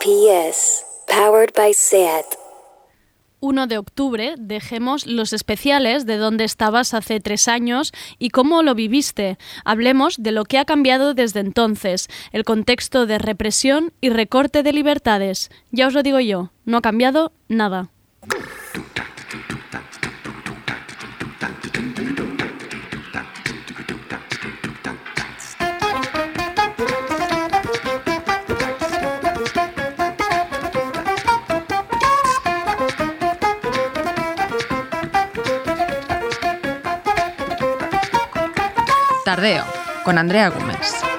RPS, powered by SAT. 1 de octubre dejemos los especiales de dónde estabas hace tres años y cómo lo viviste. Hablemos de lo que ha cambiado desde entonces, el contexto de represión y recorte de libertades. Ya os lo digo yo, no ha cambiado nada. Con Andrea Gómez.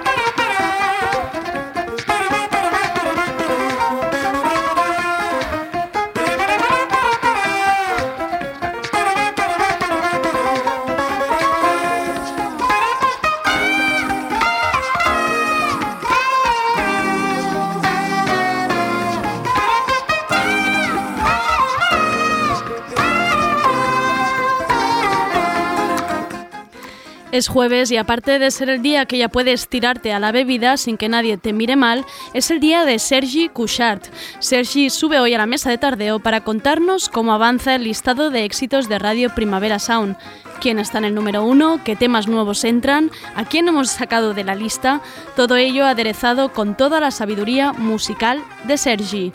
Es jueves y aparte de ser el día que ya puedes tirarte a la bebida sin que nadie te mire mal, es el día de Sergi Couchard. Sergi sube hoy a la mesa de tardeo para contarnos cómo avanza el listado de éxitos de Radio Primavera Sound, quién está en el número uno, qué temas nuevos entran, a quién hemos sacado de la lista, todo ello aderezado con toda la sabiduría musical de Sergi.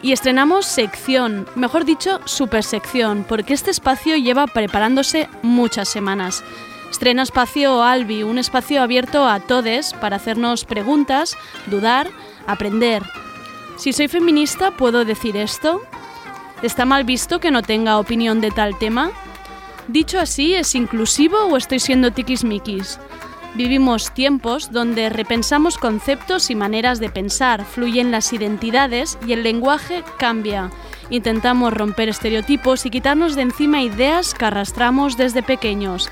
Y estrenamos sección, mejor dicho, super sección, porque este espacio lleva preparándose muchas semanas. Estrena Espacio Albi, un espacio abierto a todes para hacernos preguntas, dudar, aprender. Si soy feminista, ¿puedo decir esto? ¿Está mal visto que no tenga opinión de tal tema? Dicho así, ¿es inclusivo o estoy siendo tiquismiquis? Vivimos tiempos donde repensamos conceptos y maneras de pensar, fluyen las identidades y el lenguaje cambia. Intentamos romper estereotipos y quitarnos de encima ideas que arrastramos desde pequeños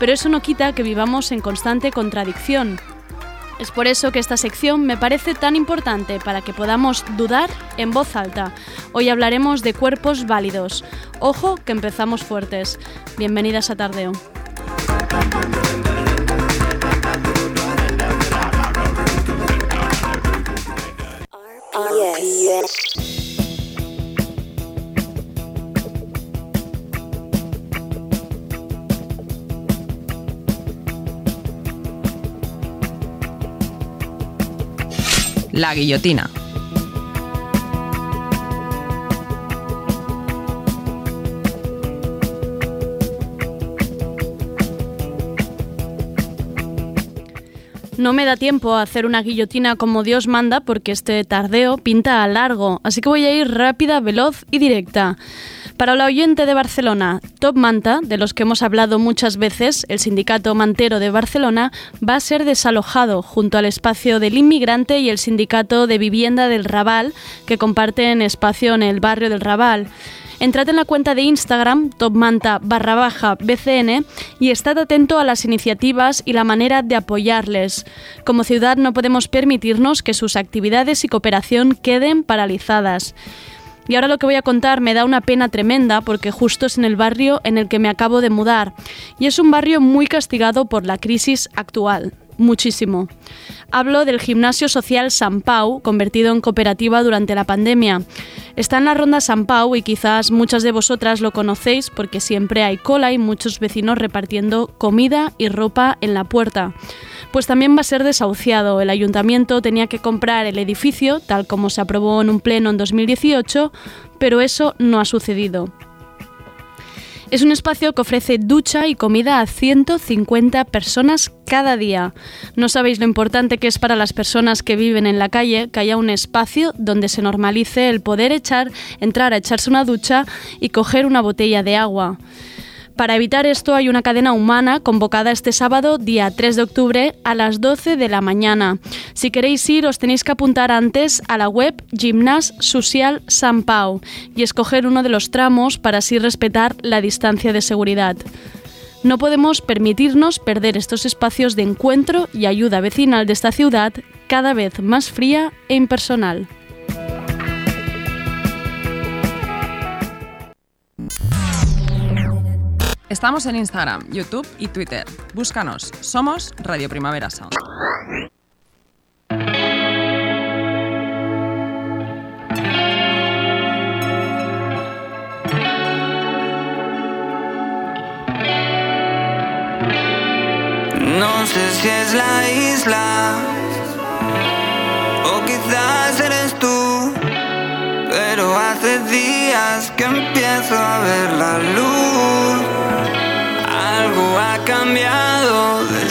pero eso no quita que vivamos en constante contradicción. Es por eso que esta sección me parece tan importante para que podamos dudar en voz alta. Hoy hablaremos de cuerpos válidos. Ojo que empezamos fuertes. Bienvenidas a Tardeo. La guillotina. No me da tiempo a hacer una guillotina como Dios manda porque este tardeo pinta a largo, así que voy a ir rápida, veloz y directa. Para la oyente de Barcelona, Top Manta, de los que hemos hablado muchas veces, el sindicato mantero de Barcelona, va a ser desalojado junto al espacio del inmigrante y el sindicato de vivienda del Raval, que comparten espacio en el barrio del Raval. Entrad en la cuenta de Instagram, topmanta barra baja BCN, y estad atento a las iniciativas y la manera de apoyarles. Como ciudad no podemos permitirnos que sus actividades y cooperación queden paralizadas. Y ahora lo que voy a contar me da una pena tremenda porque justo es en el barrio en el que me acabo de mudar. Y es un barrio muy castigado por la crisis actual. Muchísimo. Hablo del gimnasio social San Pau, convertido en cooperativa durante la pandemia. Está en la ronda San Pau y quizás muchas de vosotras lo conocéis porque siempre hay cola y muchos vecinos repartiendo comida y ropa en la puerta pues también va a ser desahuciado. El ayuntamiento tenía que comprar el edificio, tal como se aprobó en un pleno en 2018, pero eso no ha sucedido. Es un espacio que ofrece ducha y comida a 150 personas cada día. No sabéis lo importante que es para las personas que viven en la calle que haya un espacio donde se normalice el poder echar, entrar a echarse una ducha y coger una botella de agua. Para evitar esto hay una cadena humana convocada este sábado, día 3 de octubre, a las 12 de la mañana. Si queréis ir, os tenéis que apuntar antes a la web Gimnas Social San Pau y escoger uno de los tramos para así respetar la distancia de seguridad. No podemos permitirnos perder estos espacios de encuentro y ayuda vecinal de esta ciudad cada vez más fría e impersonal. Estamos en Instagram, YouTube y Twitter. Búscanos. Somos Radio Primavera Sound. No sé si es la isla o quizás hace días que empiezo a ver la luz. Algo ha cambiado desde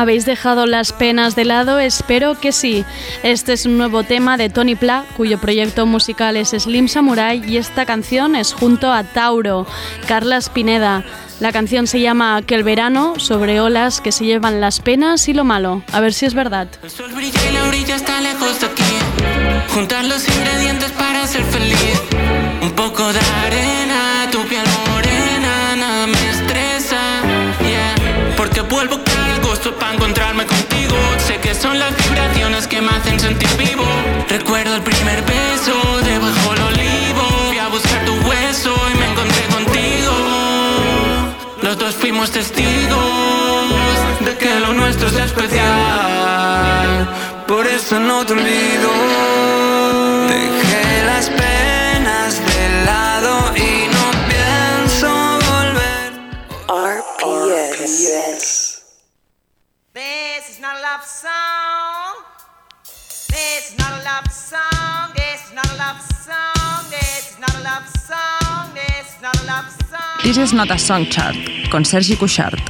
¿Habéis dejado las penas de lado? Espero que sí. Este es un nuevo tema de Tony Pla, cuyo proyecto musical es Slim Samurai y esta canción es junto a Tauro, Carla Spineda. La canción se llama Aquel verano, sobre olas que se llevan las penas y lo malo. A ver si es verdad. El sol brilla y la orilla está lejos de aquí. Juntar los ingredientes para ser feliz. Un poco de arena, tu piel vuelvo cada gusto para encontrarme contigo. Sé que son las vibraciones que me hacen sentir vivo. Recuerdo el primer beso debajo del olivo. Fui a buscar tu hueso y me encontré contigo. Los dos fuimos testigos de que lo nuestro es especial. Por eso no te olvido. Dejé las penas de lado y no pienso volver. RPS. This not a love song. This is not a love song. This is not a love song. This is not a love song. This is not a love song. This is not a song chart, con Sergi Cuixart.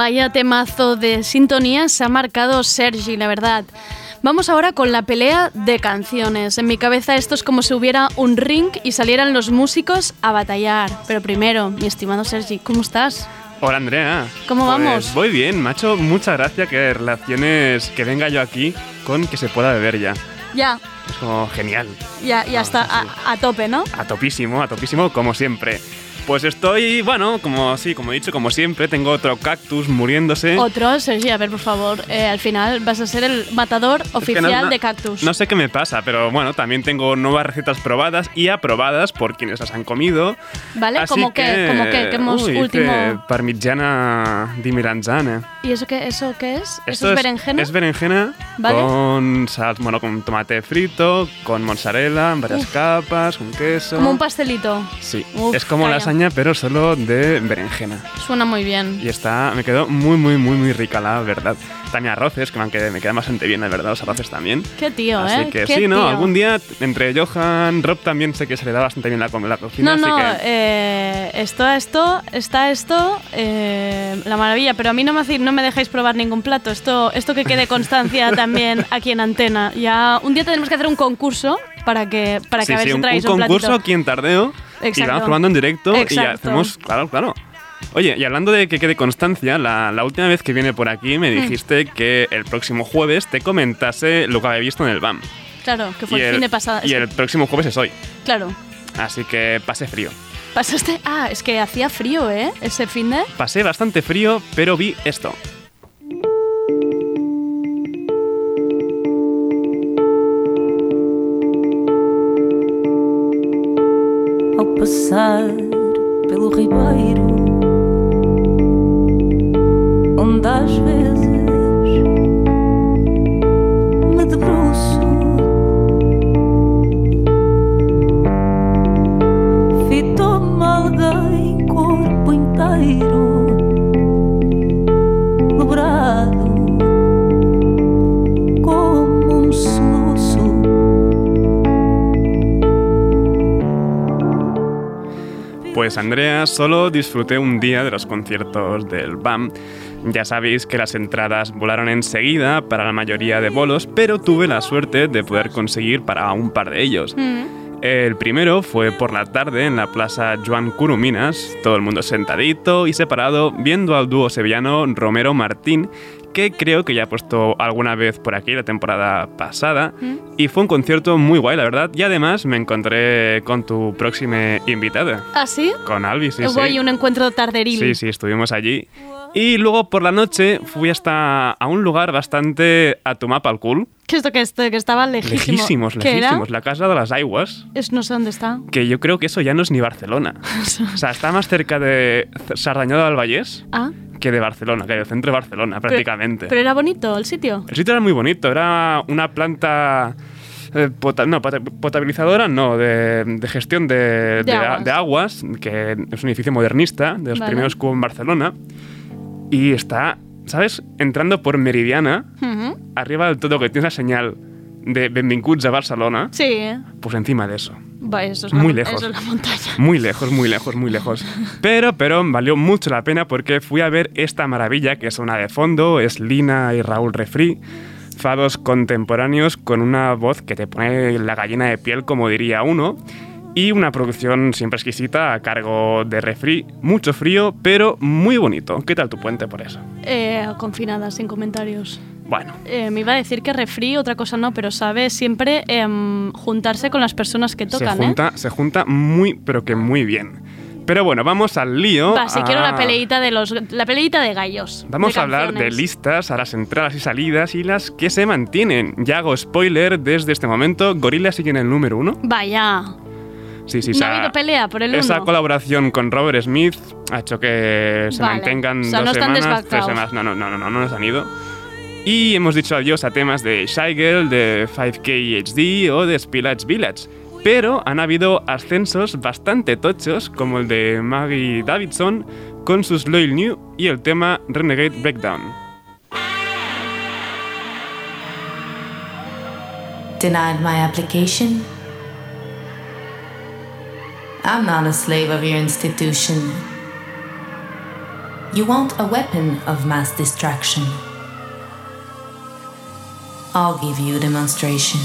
Vaya temazo de sintonía se ha marcado Sergi, la verdad. Vamos ahora con la pelea de canciones. En mi cabeza esto es como si hubiera un ring y salieran los músicos a batallar. Pero primero, mi estimado Sergi, ¿cómo estás? Hola Andrea. ¿Cómo Pues vamos? Voy bien, macho. Muchas gracias que relaciones que venga yo aquí con que se pueda beber ya. Ya, Es como genial. ya, ya está a, a tope, ¿no? A topísimo, a topísimo, como siempre. Pues estoy, bueno, como sí, como he dicho, como siempre, tengo otro cactus muriéndose. Otro, Sergi, a ver, por favor, eh, al final vas a ser el matador Es que oficial no- no- de cactus. No sé qué me pasa, pero bueno, también tengo nuevas recetas probadas y aprobadas por quienes las han comido. ¿Vale? Así ¿Cómo qué? ¿Cómo qué? ¿Qué hemos uy, último? Parmigiana di melanzane. ¿Y eso qué, eso qué es? ¿Eso Esto es berenjena? Es berenjena Vale. con sal, bueno, con tomate frito, con mozzarella, en varias Uf. capas, con queso. Como un pastelito. Sí, Uf, es como calla. lasaña, pero solo de berenjena. Suena muy bien. Y está, me quedó muy, muy, muy, muy rica, la verdad. También arroces, que me, han quedado- me quedan bastante bien, la verdad, los arroces también. Qué tío, así ¿eh? que Qué sí, ¿no? tío. Algún día, entre Johan, Rob también sé que se le da bastante bien la, la cocina, No, no, así que... eh, esto, esto, está esto, eh, la maravilla, pero a mí no me, no me dejáis probar ningún plato. Esto, esto que quede constancia también aquí en Antena. Ya un día tenemos que hacer un concurso para que, para que sí, a ver sí, si traéis un un, concurso platito. aquí en Tardeo y Exacto. vamos probando en directo y Exacto. hacemos, claro, claro. Oye, y hablando de que quede constancia, la, la última vez que vine por aquí Mm. me dijiste que el próximo jueves te comentase lo que había visto en el BAM. Claro, que fue y el, fin de pasada. y el próximo jueves es hoy, Claro. así que pasé frío. Pasaste. Ah, es que hacía frío, ¿eh? Ese fin de. Pasé bastante frío, pero vi esto. Solo disfruté un día de los conciertos del BAM. Ya sabéis que las entradas volaron enseguida para la mayoría de bolos, pero tuve la suerte de poder conseguir para un par de ellos. El primero fue por la tarde en la plaza Joan Curuminas, todo el mundo sentadito y separado viendo al dúo sevillano Romero Martín, que creo que ya he puesto alguna vez por aquí la temporada pasada. Y fue un concierto muy guay, la verdad. Y además me encontré con tu próxima invitada, ¿Ah, sí? con Albi, sí, Hubo sí. un encuentro tarderil. Sí, sí, estuvimos allí. Y luego por la noche fui hasta a un lugar bastante a tu mapa al cool. ¿Qué es esto que, esto, que estaba lejísimo? Lejísimos, ¿Qué era? lejísimos. La Casa de las Aguas. Es, no sé dónde está. Que yo creo que eso ya no es ni Barcelona. o sea, está más cerca de Sardañola del Vallés Ah, que de Barcelona, que del centro de Barcelona, prácticamente. pero era bonito el sitio. El sitio era muy bonito, era una planta eh, pota- no, pota- potabilizadora, no, de, de gestión de, aguas. de aguas, que es un edificio modernista, de los Vale. primeros que hubo en Barcelona. Y está, ¿sabes? Entrando por Meridiana, arriba del todo que tiene la señal de Benvinguts a Barcelona, Sí. pues encima de eso. Va, eso es Muy la, lejos. Eso es la montaña. Muy lejos, muy lejos, muy lejos. Pero, pero valió mucho la pena porque fui a ver esta maravilla que suena de fondo, es Lina y Raúl Refri, fados contemporáneos con una voz que te pone la gallina de piel, como diría uno, y una producción siempre exquisita a cargo de Refri, mucho frío, pero muy bonito. ¿Qué tal tu puente por eso? Eh, confinada, sin comentarios. Bueno, Eh, me iba a decir que refri, otra cosa no, pero sabe siempre em, juntarse con las personas que tocan, se, ¿eh? junta, se junta muy, pero que muy bien. Pero bueno, vamos al lío. Va, si a- quiero la peleita de los la peleita de gallos. Vamos de a hablar de listas a las entradas y salidas y las que se mantienen. Ya hago spoiler desde este momento. Gorilla sigue en el número uno. Vaya. Sí, sí, No ha habido pelea por el Esa uno. colaboración con Robert Smith ha hecho que se Vale. mantengan O sea, dos no semanas, tres semanas. No, no, no, no, no, no nos han ido. Y hemos dicho adiós a temas de Shy de 5K HD o de Spillage Village. Pero han habido ascensos bastante tochos, como el de Maggie Davidson con sus Loyal New y el tema Renegade Breakdown. Denied my application? I'm not a slave of your institution. You want a weapon of mass distraction. I'll give you a demonstration.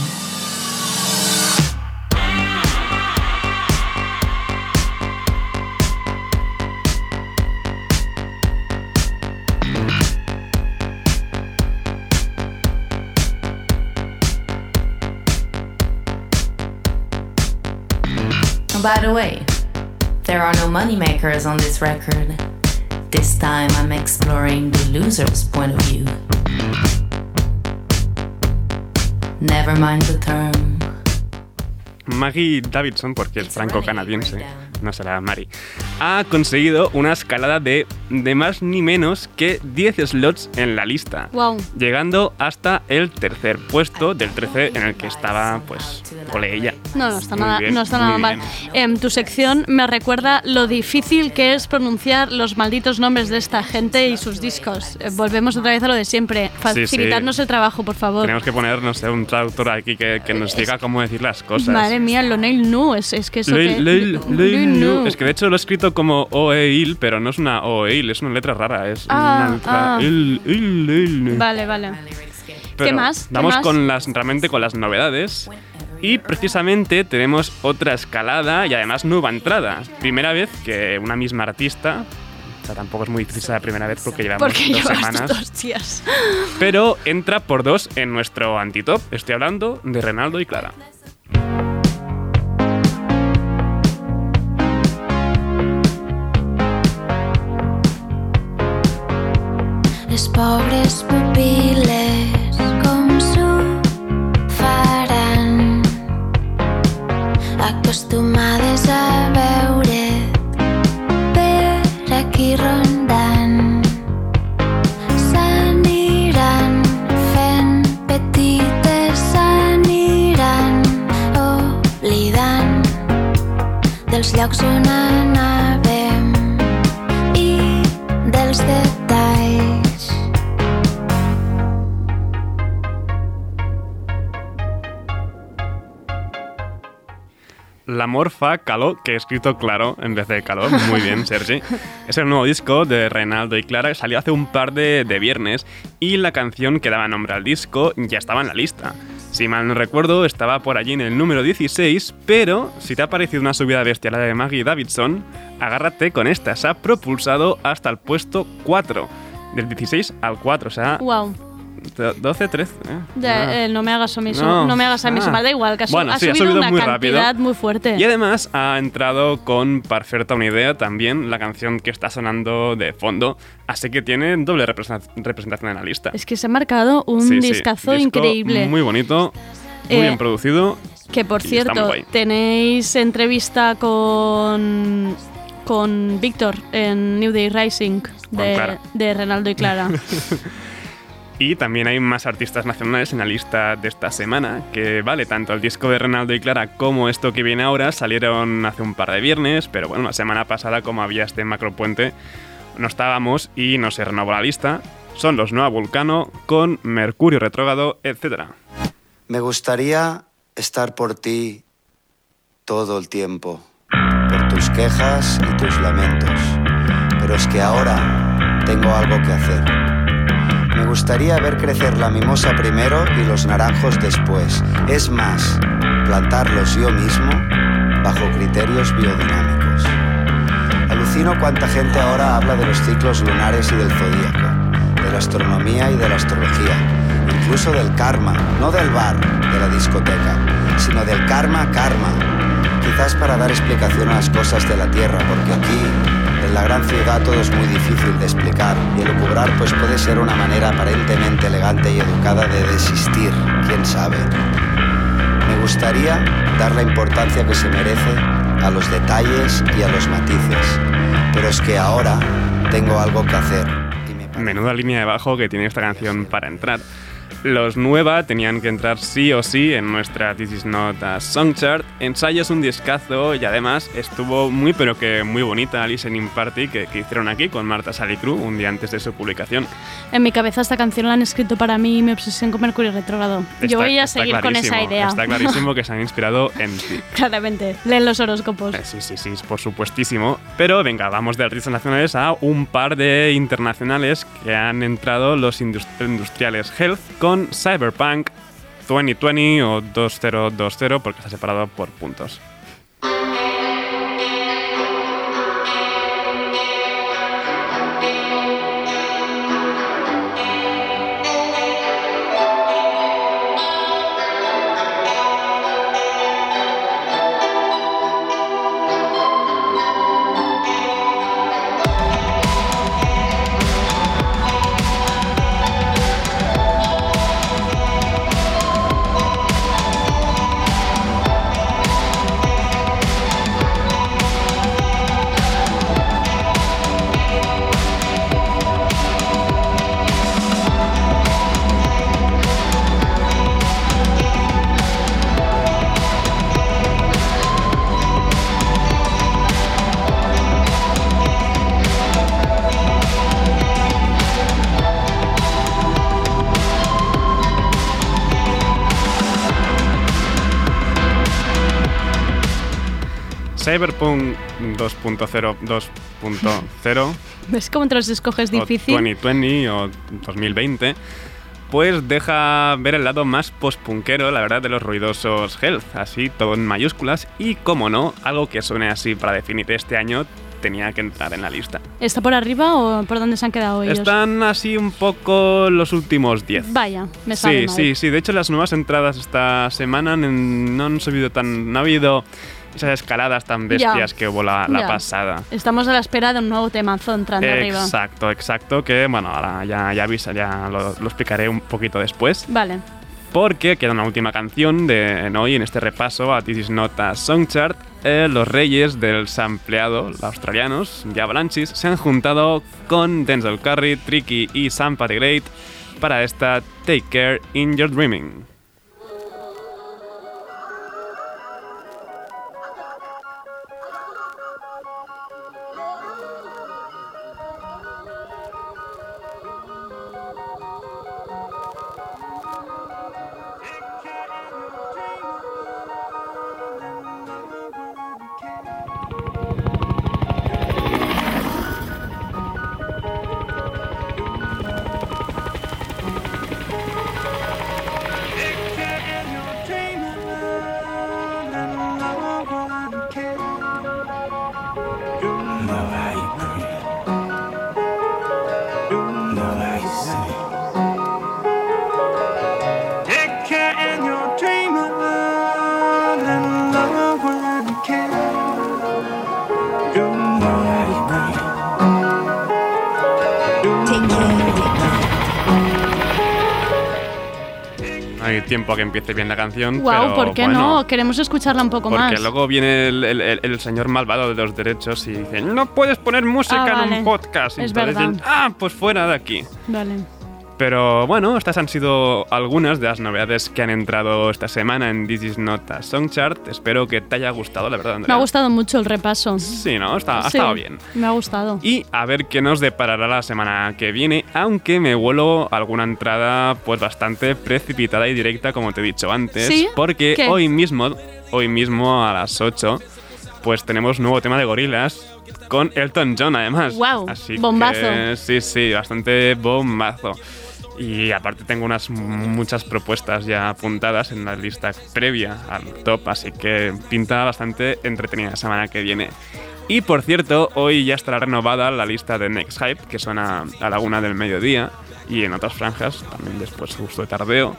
By the way, there are no moneymakers on this record. This time I'm exploring the loser's point of view. Never mind the term. Maggie Davidson, porque es franco-canadiense, no será Mari, ha conseguido una escalada de, de más ni menos que 10 slots en la lista, Wow. llegando hasta el tercer puesto del 13 en el que estaba, pues, ole ella. No, no está Muy nada, bien, no está nada mal. Em, tu sección me recuerda lo difícil que es pronunciar los malditos nombres de esta gente y sus discos. Eh, volvemos otra vez a lo de siempre. Facilitarnos el trabajo, por favor. Tenemos que poner, no sé, un traductor aquí que, que nos diga cómo decir las cosas. Madre mía, lo nail nu, es, es que eso Leil- que... Leil- Leil Es que de hecho lo he escrito como OEIL, pero no es una OEIL, es una letra rara. Es Ah, una letra. ah. il- il- il- Vale, vale. Pero ¿Qué más? ¿Qué Vamos más? con las realmente con las novedades. Y precisamente tenemos otra escalada y además nueva entrada. Primera vez que una misma artista. O sea, tampoco es muy difícil la primera vez porque llevamos Porque dos semanas. dos días. Pero entra por dos en nuestro antitop. Estoy hablando de Renaldo y Clara. Les pobres pupil·les com s'ho faran. Acostumades a veure't per aquí rondant s'aniran fent petites s'aniran oblidant dels llocs on anàvem La Morfa Caló, que he escrito claro en vez de calor. Muy bien, Sergi. Es el nuevo disco de Reinaldo y Clara que salió hace un par de, de viernes y la canción que daba nombre al disco ya estaba en la lista. Si mal no recuerdo, estaba por allí en el número 16, pero si te ha parecido una subida bestial la de Maggie Davidson, agárrate con esta. Se ha propulsado hasta el puesto 4. del 16 al 4, o sea, Wow. Do- 12, 13. ¿eh? Ya, Ah. eh, no me hagas a mí, No. no me hagas a mí Ah. da igual, que ha, Bueno, ha sí, ha subido, una muy cantidad rápido. muy fuerte. Y además ha entrado con Perfecta una idea también, la canción que está sonando de fondo, así que tiene doble representa- representación en la lista. Es que se ha marcado un Sí, sí, discazo disco increíble. Muy bonito, muy Eh, bien producido. Que por cierto, tenéis entrevista con con Víctor en New Day Rising de, de Renaldo y Clara. Y también hay más artistas nacionales en la lista de esta semana, que vale, tanto el disco de Renaldo y Clara como esto que viene ahora salieron hace un par de viernes, pero bueno, la semana pasada como había este macropuente no estábamos y no se renovó la lista. Son los Nueva Vulcano con Mercurio retrógrado, etc. Me gustaría estar por ti todo el tiempo, por tus quejas y tus lamentos, pero es que ahora tengo algo que hacer. Me gustaría ver crecer la mimosa primero y los naranjos después. Es más, plantarlos yo mismo bajo criterios biodinámicos. Alucino cuánta gente ahora habla de los ciclos lunares y del zodíaco, de la astronomía y de la astrología, incluso del karma, no del bar, de la discoteca, sino del karma karma. Quizás para dar explicación a las cosas de la Tierra, porque aquí, en la gran ciudad, todo es muy difícil de explicar y elucubrar pues puede ser una manera aparentemente elegante y educada de desistir, quién sabe. Me gustaría dar la importancia que se merece a los detalles y a los matices, pero es que ahora tengo algo que hacer. y me Menuda línea de bajo que tiene esta canción para entrar. Los nueva tenían que entrar sí o sí en nuestra This Is Not a Song Chart. Ensayo es un discazo y además estuvo muy pero que muy bonita la listening party que, que hicieron aquí con Marta Salicru un día antes de su publicación. en mi cabeza esta canción la han escrito para mí y mi obsesión con Mercurio retrógrado. Yo voy a seguir con esa idea. Está clarísimo que se han inspirado en ti. Claramente, leen los horóscopos. Eh, Sí, sí, sí, por supuestísimo. Pero venga, vamos de artistas nacionales a un par de internacionales que han entrado los indus- industriales Health con Cyberpunk 2020 o 2020 porque está separado por puntos. Cyberpunk 2.0 2.0 ¿Ves cómo te los escoges o difícil? 2020 o 2020, pues deja ver el lado más postpunkero, la verdad, de los ruidosos Health, así todo en mayúsculas y, como no, algo que suene así para definir este año tenía que entrar en la lista. ¿Está por arriba o por dónde se han quedado ellos? Están así un poco los últimos 10. Vaya, me sabe Sí, mal. sí, sí. De hecho, las nuevas entradas esta semana no han subido tan. No ha habido esas escaladas tan bestias que hubo la, pasada. Estamos a la espera de un nuevo temazo entrando arriba. Exacto, exacto. Que bueno, ahora ya, ya avisa, ya lo, lo explicaré un poquito después. Vale. Porque queda una última canción de en hoy en este repaso a This Is Not a Song Chart. Eh, los reyes del sampleado, los australianos, The Avalanches, se han juntado con Denzel Curry, Tricky y Sam Patty Great para esta Take Care in Your Dreaming. Hay tiempo a que empiece bien la canción. Wow, ¿por qué bueno, no? Queremos escucharla un poco porque más. Porque luego viene el, el, el, señor malvado de los derechos y dice: No puedes poner música ah, vale. en un podcast. Y es verdad. Dicen, ah, pues fuera de aquí. Vale. Pero bueno, estas han sido algunas de las novedades que han entrado esta semana en This Is Not a Song Chart. Espero que te haya gustado, la verdad, Me Andrea. ha gustado mucho el repaso. Sí, ¿no? Está, ha Sí, estado bien. Me ha gustado. Y a ver qué nos deparará la semana que viene, aunque me vuelo alguna entrada pues bastante precipitada y directa, como te he dicho antes. ¿Sí? Porque ¿Qué? hoy mismo, hoy mismo a las 8, pues tenemos nuevo tema de gorilas con Elton John además. Guau, Así bombazo. que, sí, sí, bastante bombazo. Y aparte tengo unas muchas propuestas ya apuntadas en la lista previa al top, así que pinta bastante entretenida la semana que viene. Y por cierto, hoy ya estará renovada la lista de Next Hype, que suena a la una del mediodía, y en otras franjas, también después justo de tardeo.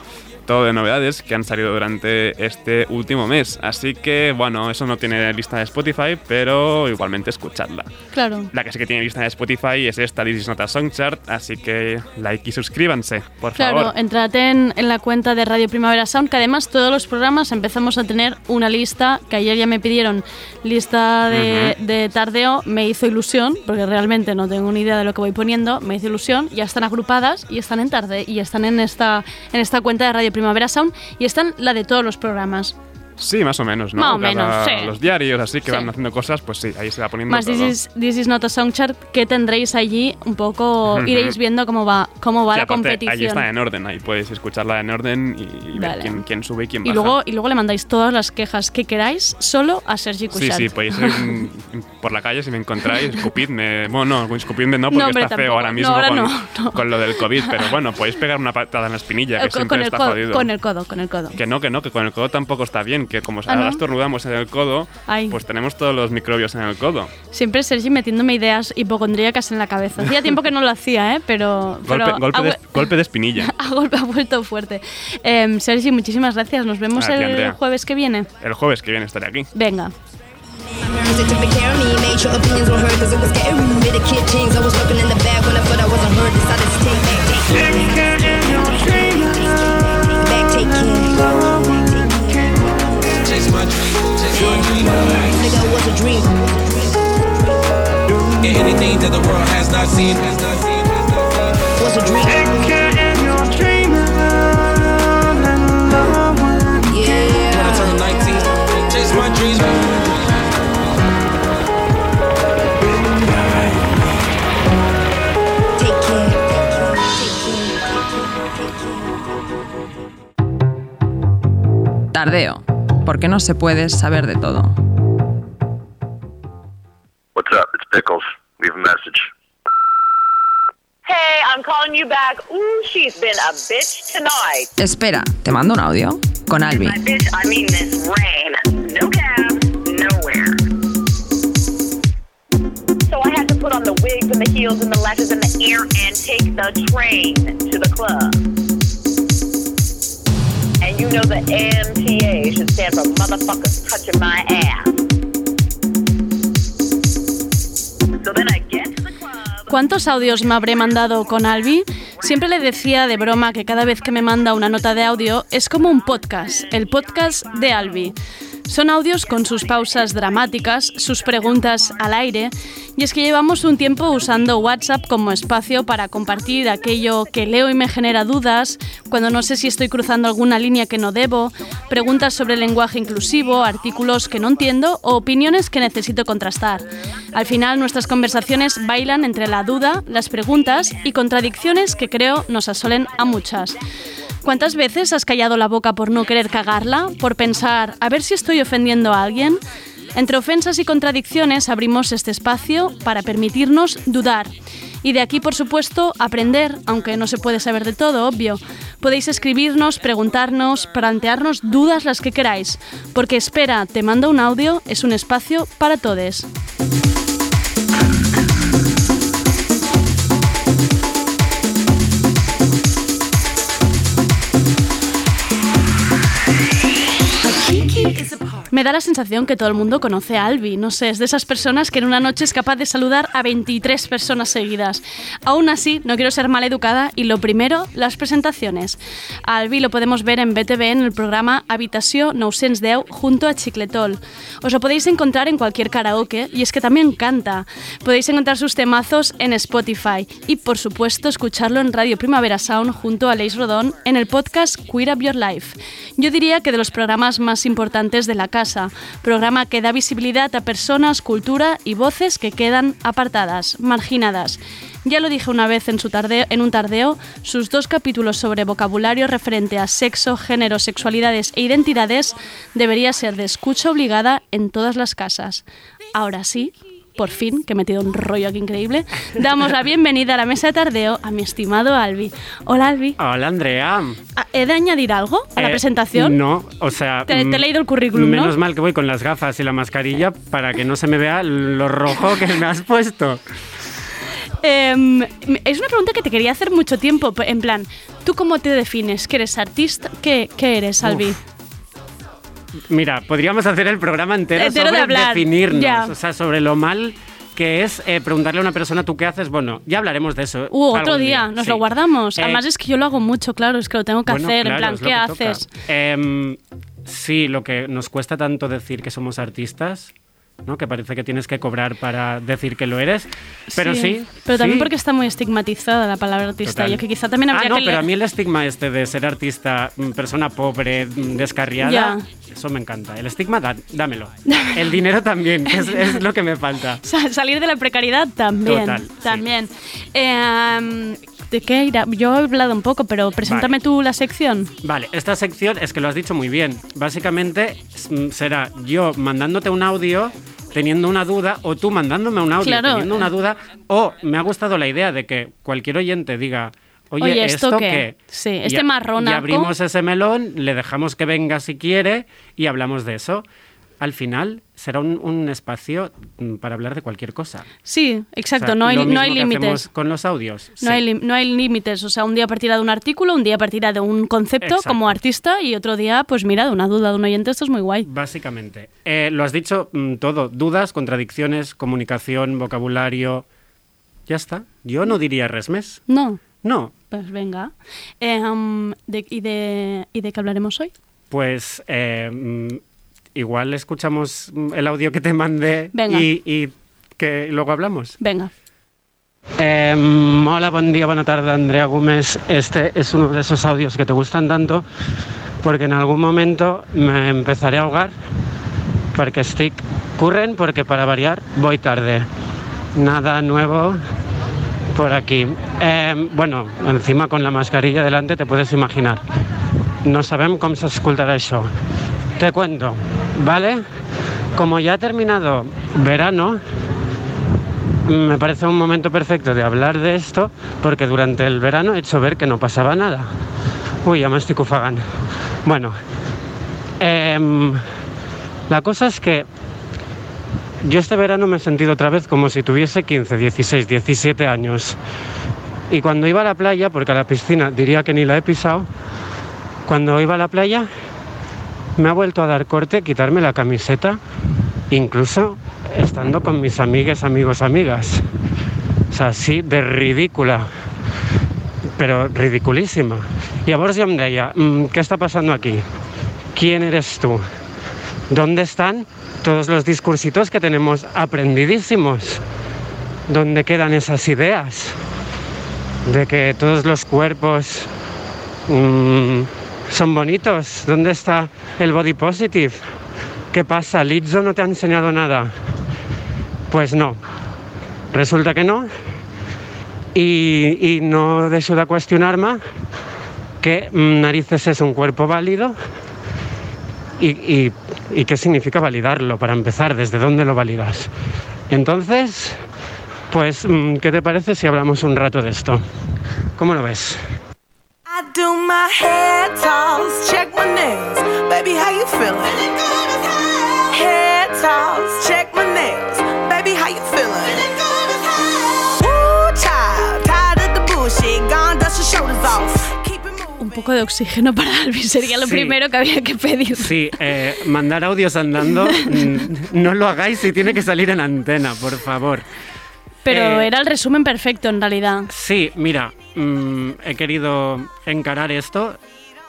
Todo de novedades que han salido durante este último mes. Así que, bueno, eso no tiene lista de Spotify, pero igualmente escuchadla. Claro. La que sí que tiene lista de Spotify es esta This is Not a Song Chart, así que like y suscríbanse, por Claro, favor. entrad en, en la cuenta de Radio Primavera Sound, que además todos los programas empezamos a tener una lista, que ayer ya me pidieron lista de, Ujú. de tardeo, me hizo ilusión, porque realmente no tengo ni idea de lo que voy poniendo, me hizo ilusión, ya están agrupadas y están en tarde, y están en esta, en esta cuenta de Radio Primavera Sound, y están la de todos los programas. Sí, más o menos, ¿no? Más o menos, sí. Los diarios, así que Sí. van haciendo cosas, pues sí, ahí se va poniendo Más todo. this is, This is Not a Song Chart, que tendréis allí un poco, iréis viendo cómo va, cómo va Sí, la aparte, competición. Ahí está en orden, ahí podéis escucharla en orden y, y ver quién, quién sube y quién Y baja. luego, y luego le mandáis todas las quejas que queráis solo a Sergi Sí, Cuixart. sí, podéis ir por la calle si me encontráis, escupidme. Bueno, no, escupidme no, porque No, hombre, está feo tampoco. ahora No, mismo ahora con, no, no. con lo del COVID. Pero bueno, podéis pegar una patada en la espinilla, que con, siempre con el está codo, jodido. con el codo, con el codo. Que no, que no, que con el codo tampoco está bien, que como Ah, ahora ¿no? estornudamos en el codo, Ay. pues tenemos todos los microbios en el codo. Siempre Sergi metiéndome ideas hipocondríacas en la cabeza. Hacía tiempo que no lo hacía, ¿eh? Pero, Golpe, pero golpe, de, golpe de espinilla. ha golpe- ha vuelto fuerte. Em, Sergi, muchísimas gracias. Nos vemos A ti, el Andrea. jueves que viene. El jueves que viene estaré aquí. Venga. Nigga, it was a dream. Get anything that the world has not seen. Has not seen. Has not seen. Was a dream. Yeah. When I turn 19, chase my dreams. Take. Tardeo, porque no se puede saber de todo. What's up? It's Pickles. Leave a message. Hey, I'm calling you back. Ooh, she's been a bitch tonight. Espera, te mando un audio con Albi. By bitch, I mean this rain. No cab, nowhere. So I had to put on the wigs and the heels and the lashes and the ear and take the train to the club. You know the MTA should stand for motherfuckers touching my ass. ¿Cuántos audios me habré mandado con Albi? Siempre le decía de broma que cada vez que me manda una nota de audio es como un podcast, el podcast de Albi. Son audios con sus pausas dramáticas, sus preguntas al aire, y es que llevamos un tiempo usando WhatsApp como espacio para compartir aquello que leo y me genera dudas, cuando no sé si estoy cruzando alguna línea que no debo, preguntas sobre el lenguaje inclusivo, artículos que no entiendo o opiniones que necesito contrastar. Al final nuestras conversaciones bailan entre la duda, las preguntas y contradicciones que creo nos asolen a muchas. ¿Cuántas veces has callado la boca por no querer cagarla? ¿Por pensar, a ver si estoy ofendiendo a alguien? Entre ofensas y contradicciones abrimos este espacio para permitirnos dudar. Y de aquí, por supuesto, aprender, aunque no se puede saber de todo, obvio. Podéis escribirnos, preguntarnos, plantearnos dudas las que queráis. Porque espera, te mando un audio, es un espacio para todos. Da la sensación que todo el mundo conoce a Albi. No sé, es de esas personas que en una noche es capaz de saludar a 23 personas seguidas. Aún así, no quiero ser mal educada y lo primero, las presentaciones. A Albi lo podemos ver en BTV en el programa Habitación 910 junto a Chicletol. Os lo podéis encontrar en cualquier karaoke y es que también canta. Podéis encontrar sus temazos en Spotify y, por supuesto, escucharlo en Radio Primavera Sound junto a Leis Rodón en el podcast Queer Up Your Life. Yo diría que de los programas más importantes de la casa, programa que da visibilidad a personas, cultura y voces que quedan apartadas, marginadas. Ya lo dije una vez en, su en un tardeo, sus dos capítulos sobre vocabulario referente a sexo, género, sexualidades e identidades debería ser de escucha obligada en todas las casas. Ahora sí, por fin, que he metido un rollo aquí increíble, damos la bienvenida a la mesa de tardeo a mi estimado Albi. Hola Albi. Hola Andrea. Ah, ¿He de añadir algo a la Eh, presentación? No, o sea... Te- te he mm, leído el currículum, ¿no? Menos mal que voy con las gafas y la mascarilla para que no se me vea lo rojo que me has puesto. Em, es una pregunta que te quería hacer mucho tiempo. En plan, ¿tú cómo te defines? ¿Que eres artista? ¿Qué, qué eres, Albi? Mira, podríamos hacer el programa entero, Entero de sobre hablar, definirnos, o sea, sobre lo mal que es eh, preguntarle a una persona, ¿tú qué haces? Bueno, ya hablaremos de eso. Uh, otro día, nos sí. lo guardamos. Eh, Además es que yo lo hago mucho, claro, es que lo tengo que Bueno, hacer. claro, en plan, ¿qué haces? Em, sí, lo que nos cuesta tanto decir que somos artistas, ¿no? Que parece que tienes que cobrar para decir que lo eres. Pero sí. Pero también sí. porque está muy estigmatizada la palabra artista. Total. Y que quizá también Ah, habría no, que pero a mí el estigma este de ser artista, mm, persona pobre, mm, descarriada, Ya. eso me encanta. El estigma, da- dámelo. El dinero también, que es, es lo que me falta. Sa- Salir de la precariedad también. Total, sí. también. Eh, ¿De qué irá? Yo he hablado un poco, pero preséntame tú la sección. Vale, esta sección es que lo has dicho muy bien. Básicamente mm, será yo mandándote un audio teniendo una duda o tú mandándome un audio Claro. teniendo una duda o me ha gustado la idea de que cualquier oyente diga Oye, Oye, ¿esto ¿esto, qué? Sí, Y este marronaco. Y abrimos ese melón, le dejamos que venga si quiere y hablamos de eso. Al final será un, un espacio mm, para hablar de cualquier cosa. Sí, exacto, O sea, no hay, no hay límites. con los audios. No, Sí. hay, lim- no hay límites, o sea, un día partirá de un artículo, un día partirá de un concepto Exacto. como artista y otro día, pues mira, de una duda de un oyente, esto es muy guay. Básicamente. Eh, lo has dicho mm, todo. Dudas, contradicciones, comunicación, vocabulario. Ya está. Yo no diría resmes. No, No. pues venga. Eh, um, de- y, de, ¿Y de qué hablaremos hoy? Pues eh, mm, igual escuchamos el audio que te mandé Venga. y, y que luego hablamos. Venga. Em, hola, buen día, buena tarde, Andrea Gómez. Este es uno de esos audios que te gustan tanto porque en algún momento me empezaré a ahogar porque estic curren porque para variar voy tarde. Nada nuevo por aquí. Em, bueno, encima con la mascarilla delante te puedes imaginar. No sabem com s'escoltarà això. Te cuento, ¿vale? Como ya ha terminado verano, me parece un momento perfecto de hablar de esto porque durante el verano he hecho ver que no pasaba nada. Uy, ya me estoy cufagando. Bueno, em, la cosa es que yo este verano me he sentido otra vez como si tuviese 15, 16, 17 años. Y cuando iba a la playa, porque a la piscina diría que ni la he pisado, cuando iba a la playa me ha vuelto a dar corte quitarme la camiseta, incluso estando con mis amigues, amigos, amigas. O sea, así de ridícula, pero ridiculísima. Y jo em deia, "Mm, ¿qué está pasando aquí? ¿Quién eres tú? ¿Dónde están todos los discursitos que tenemos aprendidísimos? ¿Dónde quedan esas ideas de que todos los cuerpos mm, son bonitos? ¿Dónde está el body positive? ¿Qué pasa? ¿Lizzo no te ha enseñado nada? Pues no. Resulta que no. Y, y no deixo de qüestionar-me que narices es un cuerpo válido y, y- y qué significa validarlo para empezar, desde dónde lo validas. Entonces, pues, mm, ¿qué te parece si hablamos un rato de esto? ¿Cómo lo ves? I do my head toss, check my nails. Baby, how you feeling? Head toss, check my nails. Baby, how you feeling? Woo, child, tired of the bullshit. Gone, dust your shoulders off. Keep it moving. Un poco de oxígeno para Albi, sería lo Sí. primero que había que pedir. Sí, eh, mandar audios andando, mm, no lo hagáis si tiene que salir en antena, por favor. Pero Eh, era el resumen perfecto en realidad. Sí, mira, mm, he querido encarar esto.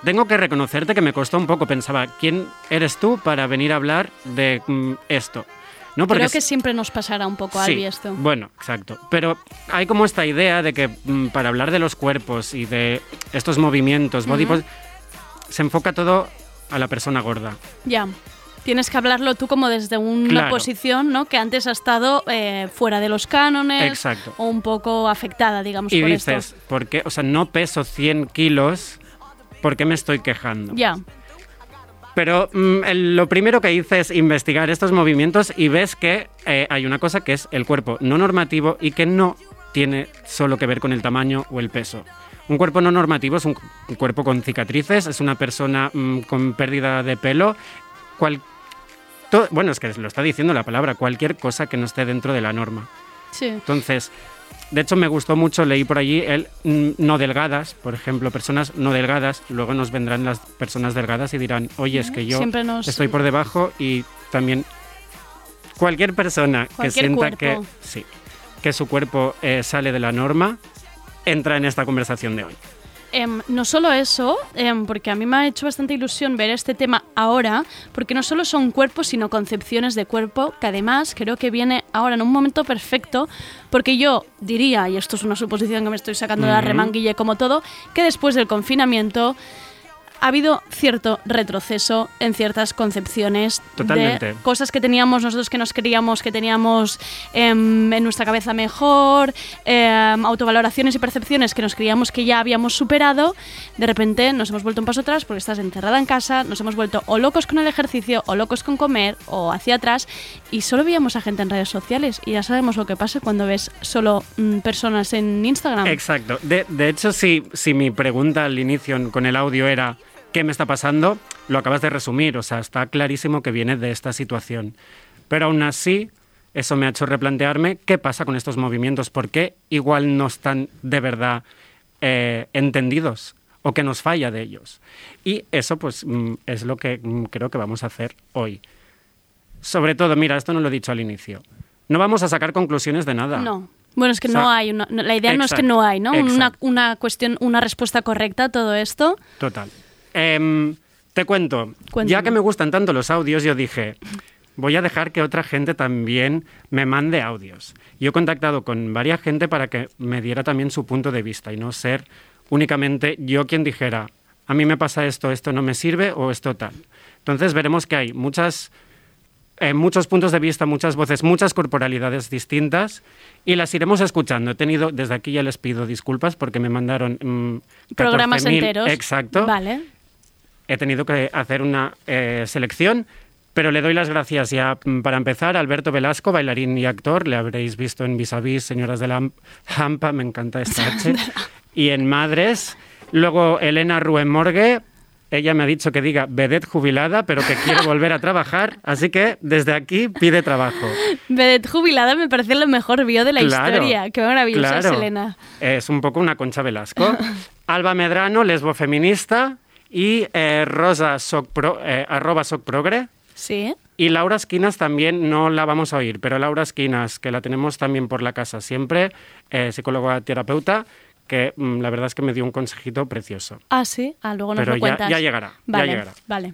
Tengo que reconocerte que me costó un poco. Pensaba, ¿quién eres tú para venir a hablar de mm, esto? No, porque Creo que siempre nos pasará un poco, Sí, Albi, esto. Bueno, exacto. Pero hay como esta idea de que mm, para hablar de los cuerpos y de estos movimientos, body Ujú. pos- se enfoca todo a la persona gorda. Ya. Tienes que hablarlo tú como desde una Claro. posición, ¿no? Que antes ha estado eh, fuera de los cánones. Exacto. O un poco afectada, digamos, y por dices, esto. ¿por qué? O sea, no peso 100 kilos, ¿por qué me estoy quejando? Ya. Pero mm, el- lo primero que hice es investigar estos movimientos y ves que eh, hay una cosa que es el cuerpo no normativo y que no tiene solo que ver con el tamaño o el peso. Un cuerpo no normativo es un cuerpo con cicatrices, es una persona mm, con pérdida de pelo, cual, bueno, es que lo está diciendo la palabra, cualquier cosa que no esté dentro de la norma. Sí. Entonces, de hecho me gustó mucho, leí por allí el no delgadas, por ejemplo, personas no delgadas, luego nos vendrán las personas delgadas y dirán, oye, es que yo nos- estoy por debajo y también cualquier persona que sienta que, sí, que su cuerpo eh, sale de la norma, entra en esta conversación de hoy. Em, no solo eso, em, porque a mí me ha hecho bastante ilusión ver este tema ahora, porque no solo son cuerpos, sino concepciones de cuerpo, que además creo que viene ahora en un momento perfecto, porque yo diría, y esto es una suposición que me estoy sacando de la remanguille como todo, que después del confinamiento ha habido cierto retroceso en ciertas concepciones Totalmente. de cosas que teníamos nosotros que nos creíamos que teníamos em, en nuestra cabeza mejor, em, autovaloraciones y percepciones que nos creíamos que ya habíamos superado, de repente nos hemos vuelto un paso atrás porque estás encerrada en casa, nos hemos vuelto o locos con el ejercicio, o locos con comer, o hacia atrás, y solo veíamos a gente en redes sociales, y ya sabemos lo que pasa cuando ves solo mm, personas en Instagram. Exacto. De, de hecho, si, si mi pregunta al inicio con el audio era ¿qué me está pasando? Lo acabas de resumir, o sea, está clarísimo que viene de esta situación. Pero aún así, eso me ha hecho replantearme qué pasa con estos movimientos, por qué igual no están de verdad eh, entendidos o que nos falla de ellos. Y eso pues mm, es lo que mm, creo que vamos a hacer hoy. Sobre todo, mira, esto no lo he dicho al inicio. No vamos a sacar conclusiones de nada. No. Bueno, es que O sea, no hay una, no- la idea no es que no hay, ¿no? Una, una cuestión, una respuesta correcta a todo esto. Total. Em, te cuento, Cuéntame. ya que me gustan tanto los audios, yo dije, voy a dejar que otra gente también me mande audios. Yo he contactado con varias gente para que me diera también su punto de vista y no ser únicamente yo quien dijera, a mí me pasa esto, esto no me sirve o esto tal. Entonces veremos que hay muchas eh, muchos puntos de vista, muchas voces, muchas corporalidades distintas y las iremos escuchando. He tenido, desde aquí ya les pido disculpas porque me mandaron mm, Programas 14.000 enteros. Exacto. Vale. He tenido que hacer una eh, selección, pero le doy las gracias ya mm, para empezar a Alberto Velasco, bailarín y actor. Le habréis visto en Vis a Vis, Señoras de la Am- Hampa, me encanta esta H. y en Madres. Luego Elena Ruen Morgue. Ella me ha dicho que diga vedette jubilada, pero que quiere volver a trabajar. Así que desde aquí pide trabajo. Vedette jubilada me parece lo mejor bio de la Claro, historia. Qué maravillosa es claro. Elena. Es un poco una concha Velasco. Alba Medrano, lesbo feminista. Y eh, Rosa Soc Pro- eh, arroba Soc Progre. Sí. Y Laura Esquinas también no la vamos a oír, pero Laura Esquinas, que la tenemos también por la casa siempre, eh, psicóloga terapeuta, que mm, la verdad es que me dio un consejito precioso. Ah, sí. Ah, luego nos Pero lo ya- cuentas. ya llegará, ya llegará. Vale.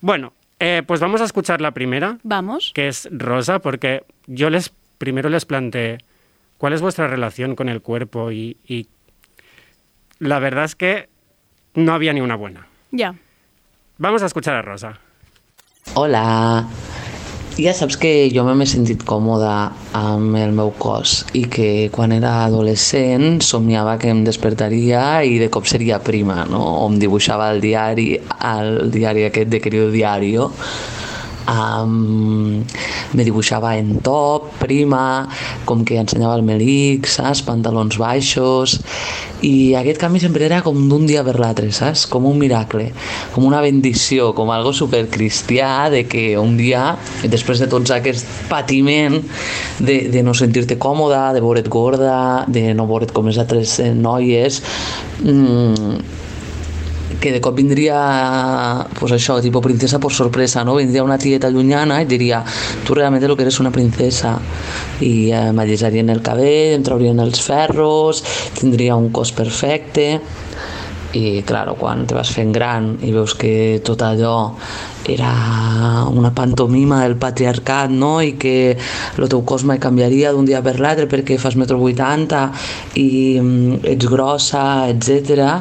Bueno, eh, pues vamos a escuchar la primera, Vamos. que es Rosa, porque yo les primero les planteé cuál es vuestra relación con el cuerpo y, y la verdad es que no había ni una buena. Ya. Vamos a escuchar a Rosa. Hola. Ja saps que jo m'he sentit còmoda amb el meu cos i que quan era adolescent somiava que em despertaria i de cop seria prima, no? O em dibuixava al diari, al diari aquest de Querido Diario, um, me dibuixava en top, prima, com que ensenyava el melic, saps? Pantalons baixos... I aquest canvi sempre era com d'un dia per l'altre, saps? Com un miracle, com una bendició, com algo supercristià de que un dia, després de tots aquest patiment de, de no sentir-te còmoda, de veure't gorda, de no veure't com les altres eh, noies, mmm, que de cop vindria, pues això, tipo princesa por sorpresa, no? Vindria una tieta llunyana i diria, tu realment lo que eres una princesa. I eh, m'allisarien el cabell, em traurien els ferros, tindria un cos perfecte, i claro, quan te vas fent gran i veus que tot allò era una pantomima del patriarcat no? i que el teu cos mai canviaria d'un dia per l'altre perquè fas metro 80 i mm, ets grossa, etc.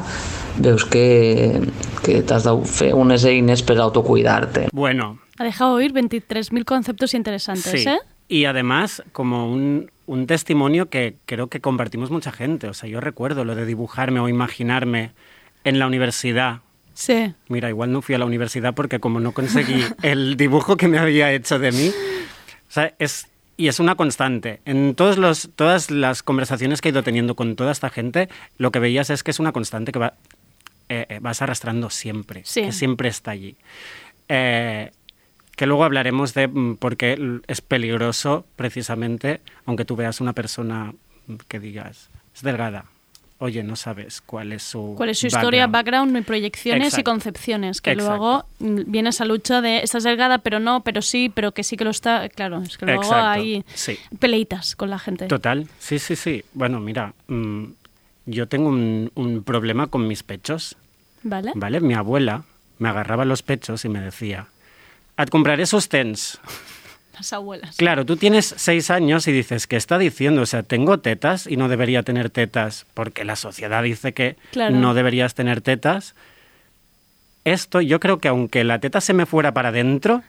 veus que, que t'has de fer unes eines per autocuidar-te. Bueno. Ha dejado oír 23.000 conceptos interesantes, Sí. ¿eh? Y además, como un, un testimonio que creo que compartimos mucha gente. O sea, yo recuerdo lo de dibujarme o imaginarme en la universidad. Sí. Mira, igual no fui a la universidad porque como no conseguí el dibujo que me había hecho de mí. O sea, es, y es una constante. En todos los, todas las conversaciones que he ido teniendo con toda esta gente, lo que veías es que es una constante que va, eh, eh, vas arrastrando siempre, Sí. que siempre está allí. Eh, que luego hablaremos de mm, por qué es peligroso precisamente, aunque tú veas una persona mm, que digas, es delgada. Oye, no sabes cuál es su ¿Cuál es su historia, background. background, y proyecciones y Exacto. concepciones? Que Exacto. luego mm, viene esa lucha de estás delgada, pero no, pero sí, pero que sí que lo está. Claro, es que luego Exacto, hay sí. peleitas con la gente. Total, sí, sí, sí. Bueno, mira, mm, yo tengo un, un problema con mis pechos, ¿Vale? ¿vale? Mi abuela me agarraba los pechos y me decía, «Et compraré sostens». Las abuelas. Claro, tú tienes seis años y dices, ¿qué está diciendo? O sea, tengo tetas y no debería tener tetas porque la sociedad dice que Claro. no deberías tener tetas. Esto, yo creo que aunque la teta se me fuera para adentro,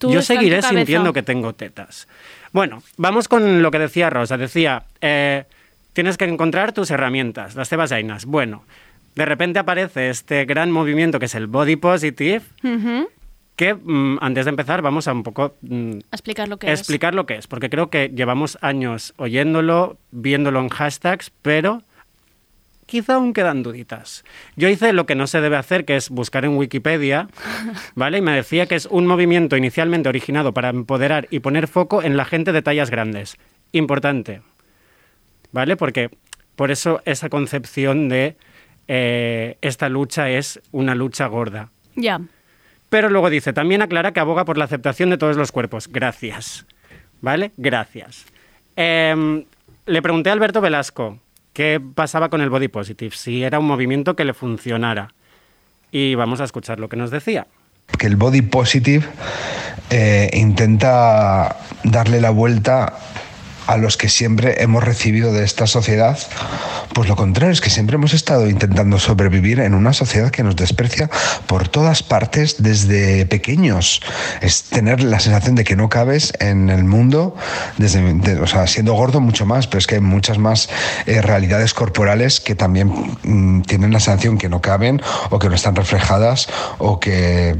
yo seguiré sintiendo que tengo tetas. Bueno, vamos con lo que decía Rosa. Decía, eh, tienes que encontrar tus herramientas, las tebas eines. Bueno, de repente aparece este gran movimiento que es el body positive, que mm, antes de empezar vamos a un poco mm, explicar lo que es. explicar lo que es, porque creo que llevamos años oyéndolo, viéndolo en hashtags, pero quizá aún quedan duditas. Yo hice lo que no se debe hacer, que es buscar en Wikipedia, ¿vale? Y me decía que es un movimiento inicialmente originado para empoderar y poner foco en la gente de tallas grandes. Importante, ¿vale? Porque por eso esa concepción de eh, esta lucha es una lucha gorda. Ya. Pero luego dice, también aclara que aboga por la aceptación de todos los cuerpos. Gracias. ¿Vale? Gracias. Em, le pregunté a Alberto Velasco qué pasaba con el body positive, si era un movimiento que le funcionara. Y vamos a escuchar lo que nos decía. que el body positive eh, intenta darle la vuelta a los que siempre hemos recibido de esta sociedad, pues lo contrario es que siempre hemos estado intentando sobrevivir en una sociedad que nos desprecia por todas partes desde pequeños. Es tener la sensación de que no cabes en el mundo, desde, de- o sea, siendo gordo mucho más, pero es que hay muchas más eh, realidades corporales que también mm, tienen la sensación que no caben o que no están reflejadas o que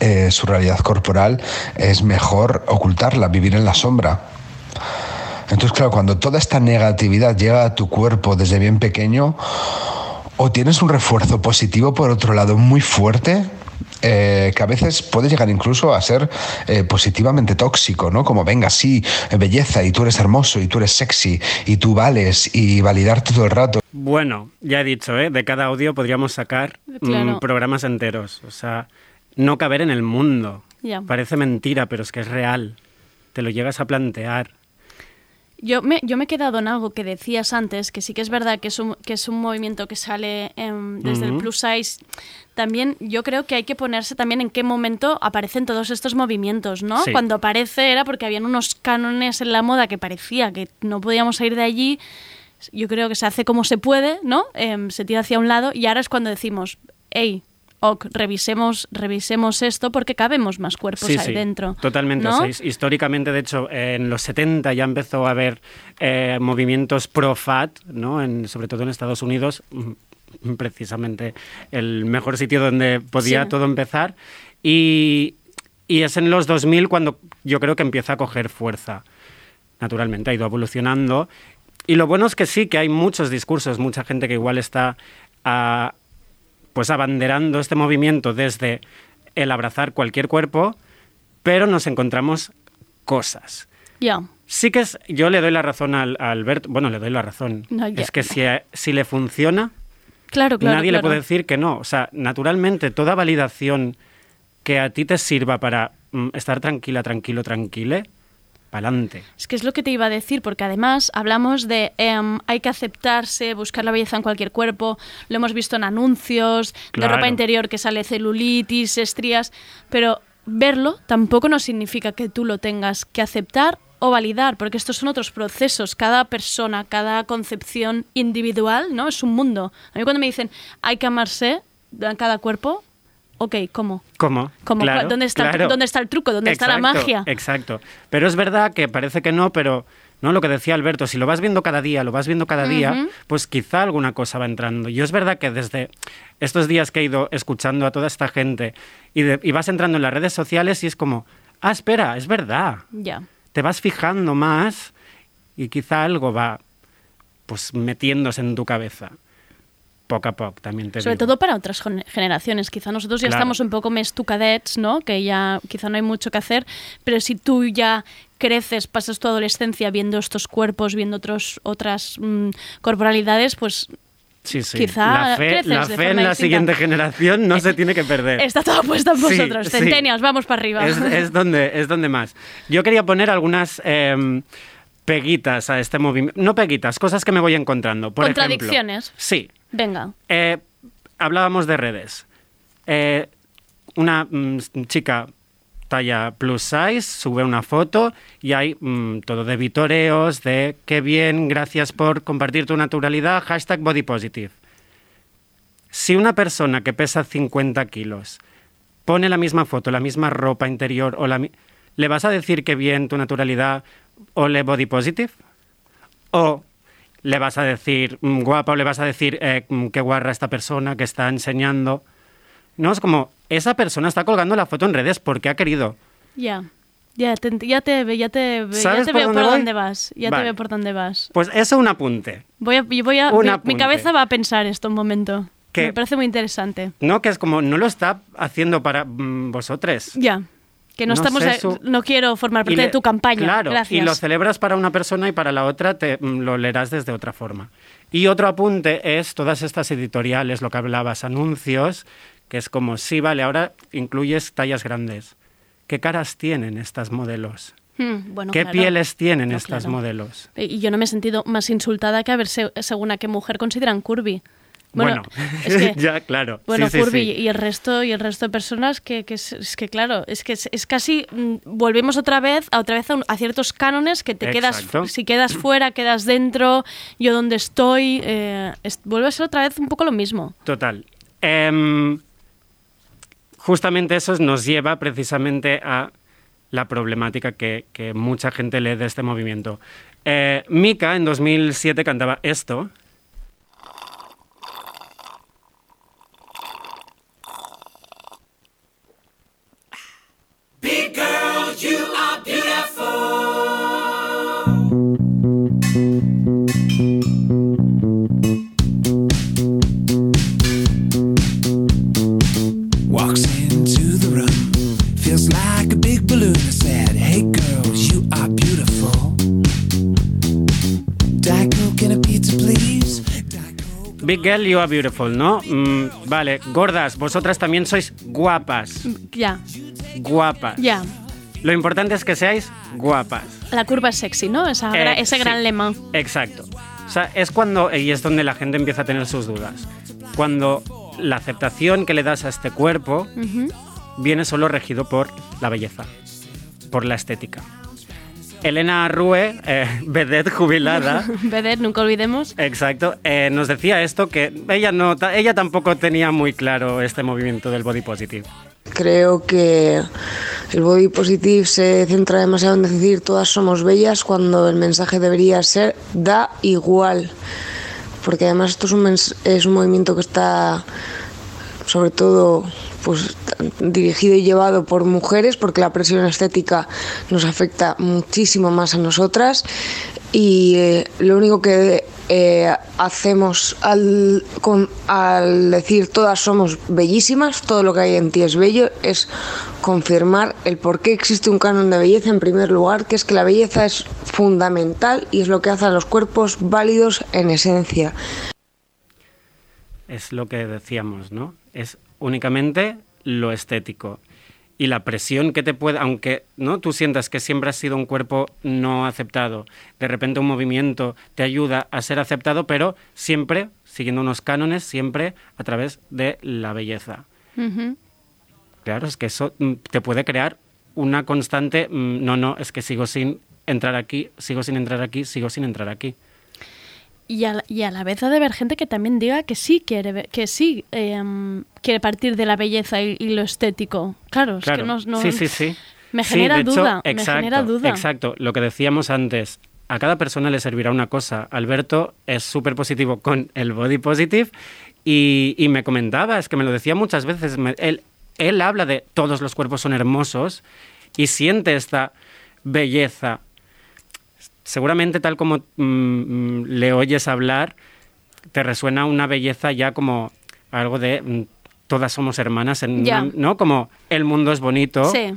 eh, su realidad corporal es mejor ocultarla, vivir en la sombra. Entonces, claro, cuando toda esta negatividad llega a tu cuerpo desde bien pequeño, o tienes un refuerzo positivo por otro lado muy fuerte, eh, que a veces puede llegar incluso a ser eh, positivamente tóxico, ¿no? Como venga, sí, eh, belleza, y tú eres hermoso, y tú eres sexy, y tú vales, y validarte todo el rato. Bueno, ya he dicho, ¿eh? de cada audio podríamos sacar mm, Claro. programas enteros. O sea, no caber en el mundo. Ya. Parece mentira, pero es que es real. Te lo llegas a plantear. Yo me, yo me he quedado en algo que decías antes, que sí que es verdad que es un, que es un movimiento que sale em, desde el plus size. También yo creo que hay que ponerse también en qué momento aparecen todos estos movimientos, ¿no? Sí. Cuando aparece era porque habían unos cánones en la moda que parecía que no podíamos salir de allí. Yo creo que se hace como se puede, ¿no? Em, se tira hacia un lado y ahora es cuando decimos, hey, ok, revisemos, revisemos esto porque cabemos más cuerpos sí, ahí sí, dentro. Totalmente. ¿no? his- históricamente, de hecho, en los 70 ya empezó a haber eh, movimientos pro-fat, ¿no? En- sobre todo en Estados Unidos, mm, precisamente el mejor sitio donde podía Sí. todo empezar. Y, y es en los 2000 cuando yo creo que empieza a coger fuerza. Naturalmente, ha ido evolucionando. Y lo bueno es que sí, que hay muchos discursos, mucha gente que igual está pues abanderando este movimiento desde el abrazar cualquier cuerpo, pero nos encontramos cosas. Ya. Sí que es, yo le doy la razón al, a Alberto, bueno, le doy la razón. No, es que si, si le funciona, Claro, claro, Nadie le puede decir que no. O sea, naturalmente, toda validación que a ti te sirva para mm, estar tranquila, tranquilo, tranquile, Es que es lo que te iba a decir, porque además hablamos de em, hay que aceptarse, buscar la belleza en cualquier cuerpo, lo hemos visto en anuncios, de ropa interior que sale celulitis, estrías, pero verlo tampoco no significa que tú lo tengas que aceptar o validar, porque estos son otros procesos, cada persona, cada concepción individual, ¿no? Es un mundo. A mí cuando me dicen hay que amarse cada cuerpo, ok, ¿cómo? ¿Cómo? ¿Cómo? Claro, ¿Dónde, está, el tru- claro. ¿Dónde está el truco? ¿Dónde está la Exacto, magia? Exacto. Pero es verdad que parece que no, pero no lo que decía Alberto, si lo vas viendo cada día, lo vas viendo cada día, pues quizá alguna cosa va entrando. Yo es verdad que desde estos días que he ido escuchando a toda esta gente y, de- y vas entrando en las redes sociales y es como, ah, espera, es verdad. Ya. Te vas fijando más y quizá algo va pues metiéndose en tu cabeza. Poco a poco, también te Sobre digo. todo para otras gen- generaciones. Quizá nosotros ya Claro. estamos un poco més tucadets, ¿no? Que ya quizá no hay mucho que hacer, pero si tú ya creces, pasas tu adolescencia viendo estos cuerpos, viendo otros, otras mm, corporalidades, pues Sí, sí. Quizá la fe, la fe en la distinta. siguiente generación no se tiene que perder. está todo puesto en Sí, vosotros. sí. Centenias, vamos para arriba. Es, es donde, es donde más. Yo quería poner algunas em, peguitas a este movimiento. No peguitas, cosas que me voy encontrando. Por ejemplo, Contradicciones. sí. Venga. Eh, hablábamos de redes. Eh, una mm, chica talla plus size sube una foto y hay mm, todo de vitoreos, de qué bien, gracias por compartir tu naturalidad, hashtag body positive. Si una persona que pesa 50 kilos pone la misma foto, la misma ropa interior, o la, ¿le vas a decir que bien tu naturalidad o le body positive? ¿O le vas a decir mm, guapa le vas a decir eh, mm, qué guarra esta persona que está enseñando? No, es como, esa persona está colgando la foto en redes porque ha querido. Ya. Ya te, ya te, ya te, ya ¿Sabes te por veo dónde por voy? dónde vas. Ya Vale. te veo por dónde vas. Pues eso un apunte. Voy a, voy a, mi- cabeza va a pensar esto un momento. ¿Qué? Me parece muy interesante. No, que es como, no lo está haciendo para mm, vosotros. Ya. Que no, No estamos. sé, a- su- no quiero formar parte le- de tu campaña. Claro, Gracias. y lo celebras para una persona y para la otra te, mm, lo leerás desde otra forma. Y otro apunte es todas estas editoriales, lo que hablabas, anuncios, que es como, sí, vale, ahora incluyes tallas grandes. ¿Qué caras tienen estas modelos? Hmm, bueno, ¿Qué claro. pieles tienen No, estas claro. modelos? Y yo no me he sentido más insultada que a ver se- según a qué mujer consideran curvy. Bueno, es que- ya, claro. Bueno, sí, sí. y el resto y el resto de personas que, que es, es que claro, es que es, es casi mm, volvemos otra vez a otra vez a, un- a ciertos cánones que te quedas si quedas fuera, quedas dentro, yo donde estoy, eh, es- vuelve a ser otra vez un poco lo mismo. Total. Em, justamente eso nos lleva precisamente a la problemática que, que mucha gente lee de este movimiento. Eh, Mika en 2007 cantaba esto. Big Girl, You Are Beautiful, ¿no? Mm, vale, gordas, vosotras también sois guapas. Ya, Guapas. ya. Lo importante es que seáis guapas. La curva es sexy, ¿no? Esa Eh, ese sí. gran lema. Exacto. O sea, es cuando, y es donde la gente empieza a tener sus dudas, cuando la aceptación que le das a este cuerpo viene solo regido por la belleza, por la estética. Elena Rue, eh, vedette jubilada, Vedette, nunca olvidemos. exacto, eh, nos decía esto que ella no, ella tampoco tenía muy claro este movimiento del body positive. Creo que el body positive se centra demasiado en decir todas somos bellas cuando el mensaje debería ser da igual. Porque además esto es un, es un movimiento que está sobre todo pues dirigido y llevado por mujeres porque la presión estética nos afecta muchísimo más a nosotras y eh, lo único que eh, hacemos al, con- al decir todas somos bellísimas, todo lo que hay en ti es bello, es confirmar el por qué existe un canon de belleza en primer lugar, que es que la belleza es fundamental y es lo que hace a los cuerpos válidos en esencia. es lo que decíamos, ¿no? Es únicamente lo estético. Y la presión que te puede, aunque ¿no? tú sientas que siempre has sido un cuerpo no aceptado, de repente un movimiento te ayuda a ser aceptado, pero siempre siguiendo unos cánones, siempre a través de la belleza. Claro, es que eso mm, te puede crear una constante, mm, no, no, es que sigo sin entrar aquí, sigo sin entrar aquí, sigo sin entrar aquí. Y a, la- y a la vez ha de haber gente que también diga que sí quiere, que sí em, quiere partir de la belleza y, y lo estético. Claro, es que no, no- sí, sí, sí. Me Sí, genera hecho, duda, me exacto, genera duda. Exacto, lo que decíamos antes. A cada persona le servirá una cosa. Alberto es súper positivo con el body positive y, y me comentaba, es que me lo decía muchas veces, me- él, él habla de todos los cuerpos son hermosos y siente esta belleza. Seguramente tal como mm, mm, le oyes hablar, te resuena una belleza ya como algo de mm, todas somos hermanas, en ¿no? Como el mundo es bonito Sí,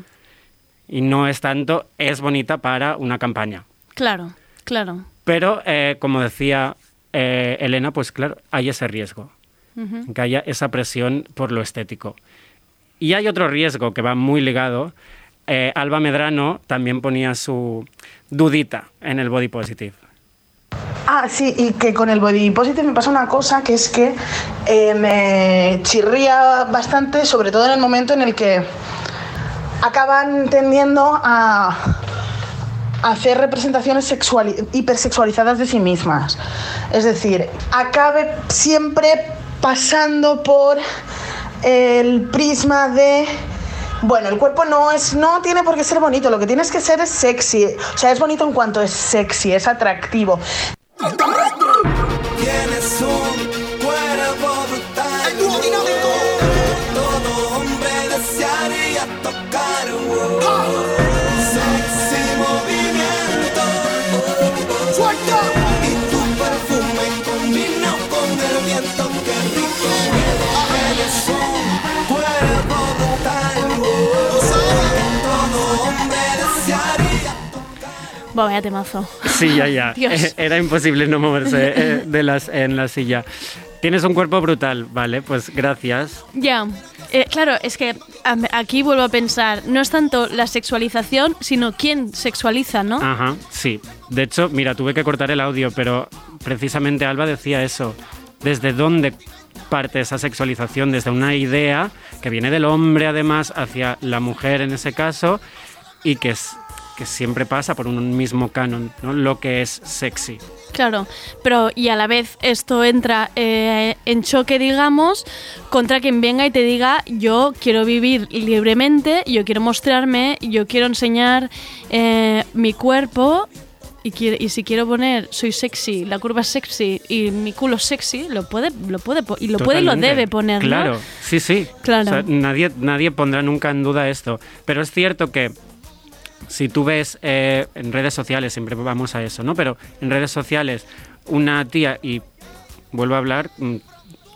y no es tanto, es bonita para una campaña. claro, claro. Pero, eh, como decía eh, Elena, pues claro, hay ese riesgo, que haya esa presión por lo estético. Y hay otro riesgo que va muy ligado. Eh, Alba Medrano también ponía su dudita en el body positive. Ah, sí, y que con el body positive me pasa una cosa que es que eh, me chirría bastante, sobre todo en el momento en el que acaban tendiendo a hacer representaciones sexuali- hipersexualizadas de sí mismas. Es decir, acabe siempre pasando por el prisma de bueno, el cuerpo no es no tiene por qué ser bonito, lo que tienes que ser es sexy. O sea, es bonito en cuanto es sexy, es atractivo. Tienes un vaya temazo. Sí, ya, ya. Dios. Eh, Era imposible no moverse eh, de las, en la silla. Tienes un cuerpo brutal, vale, pues gracias. Ya, eh, claro, es que aquí vuelvo a pensar, no es tanto la sexualización, sino quién sexualiza, ¿no? Ajá, sí. De hecho, mira, tuve que cortar el audio, pero precisamente Alba decía eso. ¿Desde dónde parte esa sexualización? Desde una idea que viene del hombre, además, hacia la mujer en ese caso, y que, es, que siempre pasa por un mismo canon, ¿no? Lo que es sexy. Claro, pero y a la vez esto entra eh, en choque, digamos, contra quien venga y te diga yo quiero vivir libremente, yo quiero mostrarme, yo quiero enseñar eh, mi cuerpo y, si quiero poner soy sexy, la curva es sexy y mi culo es sexy, lo puede, lo puede y lo puede y lo debe poner, ¿no? Claro, sí, sí. Claro. O sea, nadie, nadie pondrá nunca en duda esto. Pero es cierto que si tú ves eh, en redes sociales, siempre vamos a eso, ¿no? Pero en redes sociales, una tía, y vuelvo a hablar, mm,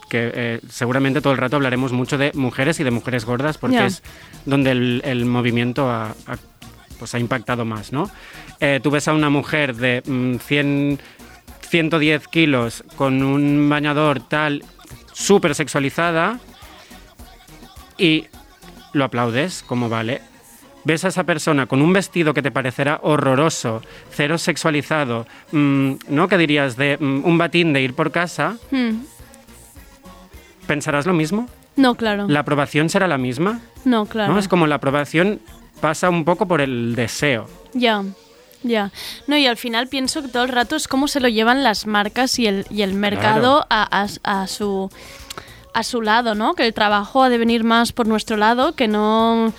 que eh, seguramente todo el rato hablaremos mucho de mujeres y de mujeres gordas, porque es donde el, el movimiento ha, ha, pues ha impactado más, ¿no? Eh, tú ves a una mujer de mm, 100, 110 kilos con un bañador tal, súper sexualizada, y lo aplaudes, como vale. Ves a esa persona con un vestido que te parecerá horroroso, cero sexualizado, mm, ¿no? ¿Qué dirías? De mm, un batín de ir por casa, Hmm. ¿pensarás lo mismo? No, claro. ¿La aprobación será la misma? No, claro. ¿No? Es como la aprobación pasa un poco por el deseo. Ya, ya. No, y al final pienso que todo el rato es cómo se lo llevan las marcas y el, y el mercado a, a- a su a su lado, ¿no? Que el trabajo ha de venir más por nuestro lado, que no...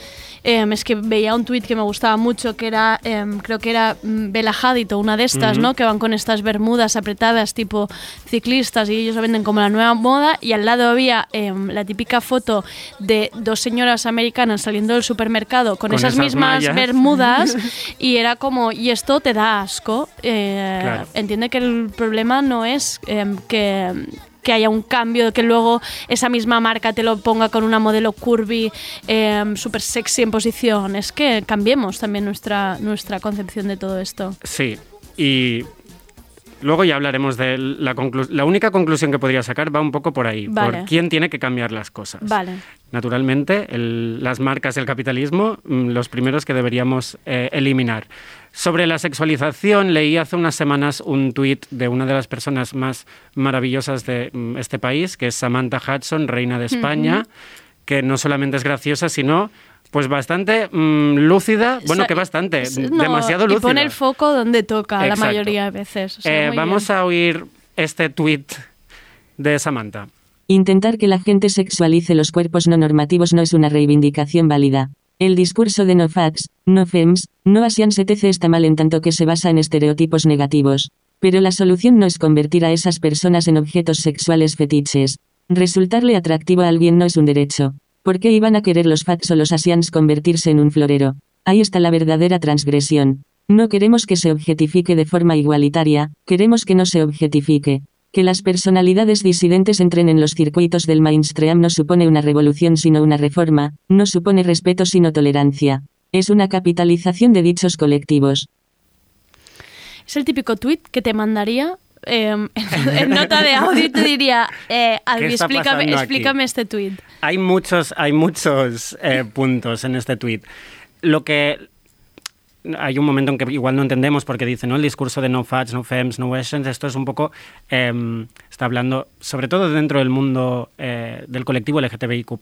eh, es que veía un tuit que me gustaba mucho, que era, em, creo que era mm, Bella Hadid o una de estas. ¿no? Que van con estas bermudas apretadas tipo ciclistas y ellos lo venden como la nueva moda y al lado había em, la típica foto de dos señoras americanas saliendo del supermercado con, Con esas, esas mismas mallas. bermudas y era como, y esto te da asco. Eh, Claro. Entiende que el problema no es em, que, que haya un cambio, que luego esa misma marca te lo ponga con una modelo curvy em, súper sexy en posición. Es que cambiemos también nuestra, nuestra concepción de todo esto. Sí, y luego ya hablaremos de la conclusión. La única conclusión que podría sacar va un poco por ahí, Vale. por quién tiene que cambiar las cosas. Vale. Naturalmente, el- las marcas del capitalismo, mm, los primeros que deberíamos eh, eliminar. Sobre la sexualización, leí hace unas semanas un tuit de una de las personas más maravillosas de mm, este país, que es Samantha Hudson, reina de España, que no solamente es graciosa, sino pues bastante mm, lúcida, bueno, O sea, que bastante, no, demasiado Y lúcida. pone el foco donde toca la mayoría de veces. o sea, Eh, vamos bien. a oír este tuit de Samantha. Intentar que la gente sexualice los cuerpos no normativos no es una reivindicación válida. El discurso de no facts, no fems, no asians etc. está mal en tanto que se basa en estereotipos negativos. Pero la solución no es convertir a esas personas en objetos sexuales fetiches. Resultarle atractivo a alguien no es un derecho. ¿Por qué iban a querer los facts o los asians convertirse en un florero? Ahí está la verdadera transgresión. No queremos que se objetifique de forma igualitaria, queremos que no se objetifique. Que las personalidades disidentes entren en los circuitos del mainstream no supone una revolución sino una reforma, no supone respeto sino tolerancia. Es una capitalización de dichos colectivos. Es el típico tweet que te mandaría eh, en, en nota de audio te diría, eh, Albi, explícame, pasando aquí? explícame este tweet. Hay muchos, hay muchos eh, puntos en este tuit. Lo que hay un momento en que igual no entendemos porque dice, ¿no? El discurso de no fats, no fems, no Asians, esto es un poco, eh, está hablando, sobre todo dentro del mundo eh, del colectivo LGTBIQ+,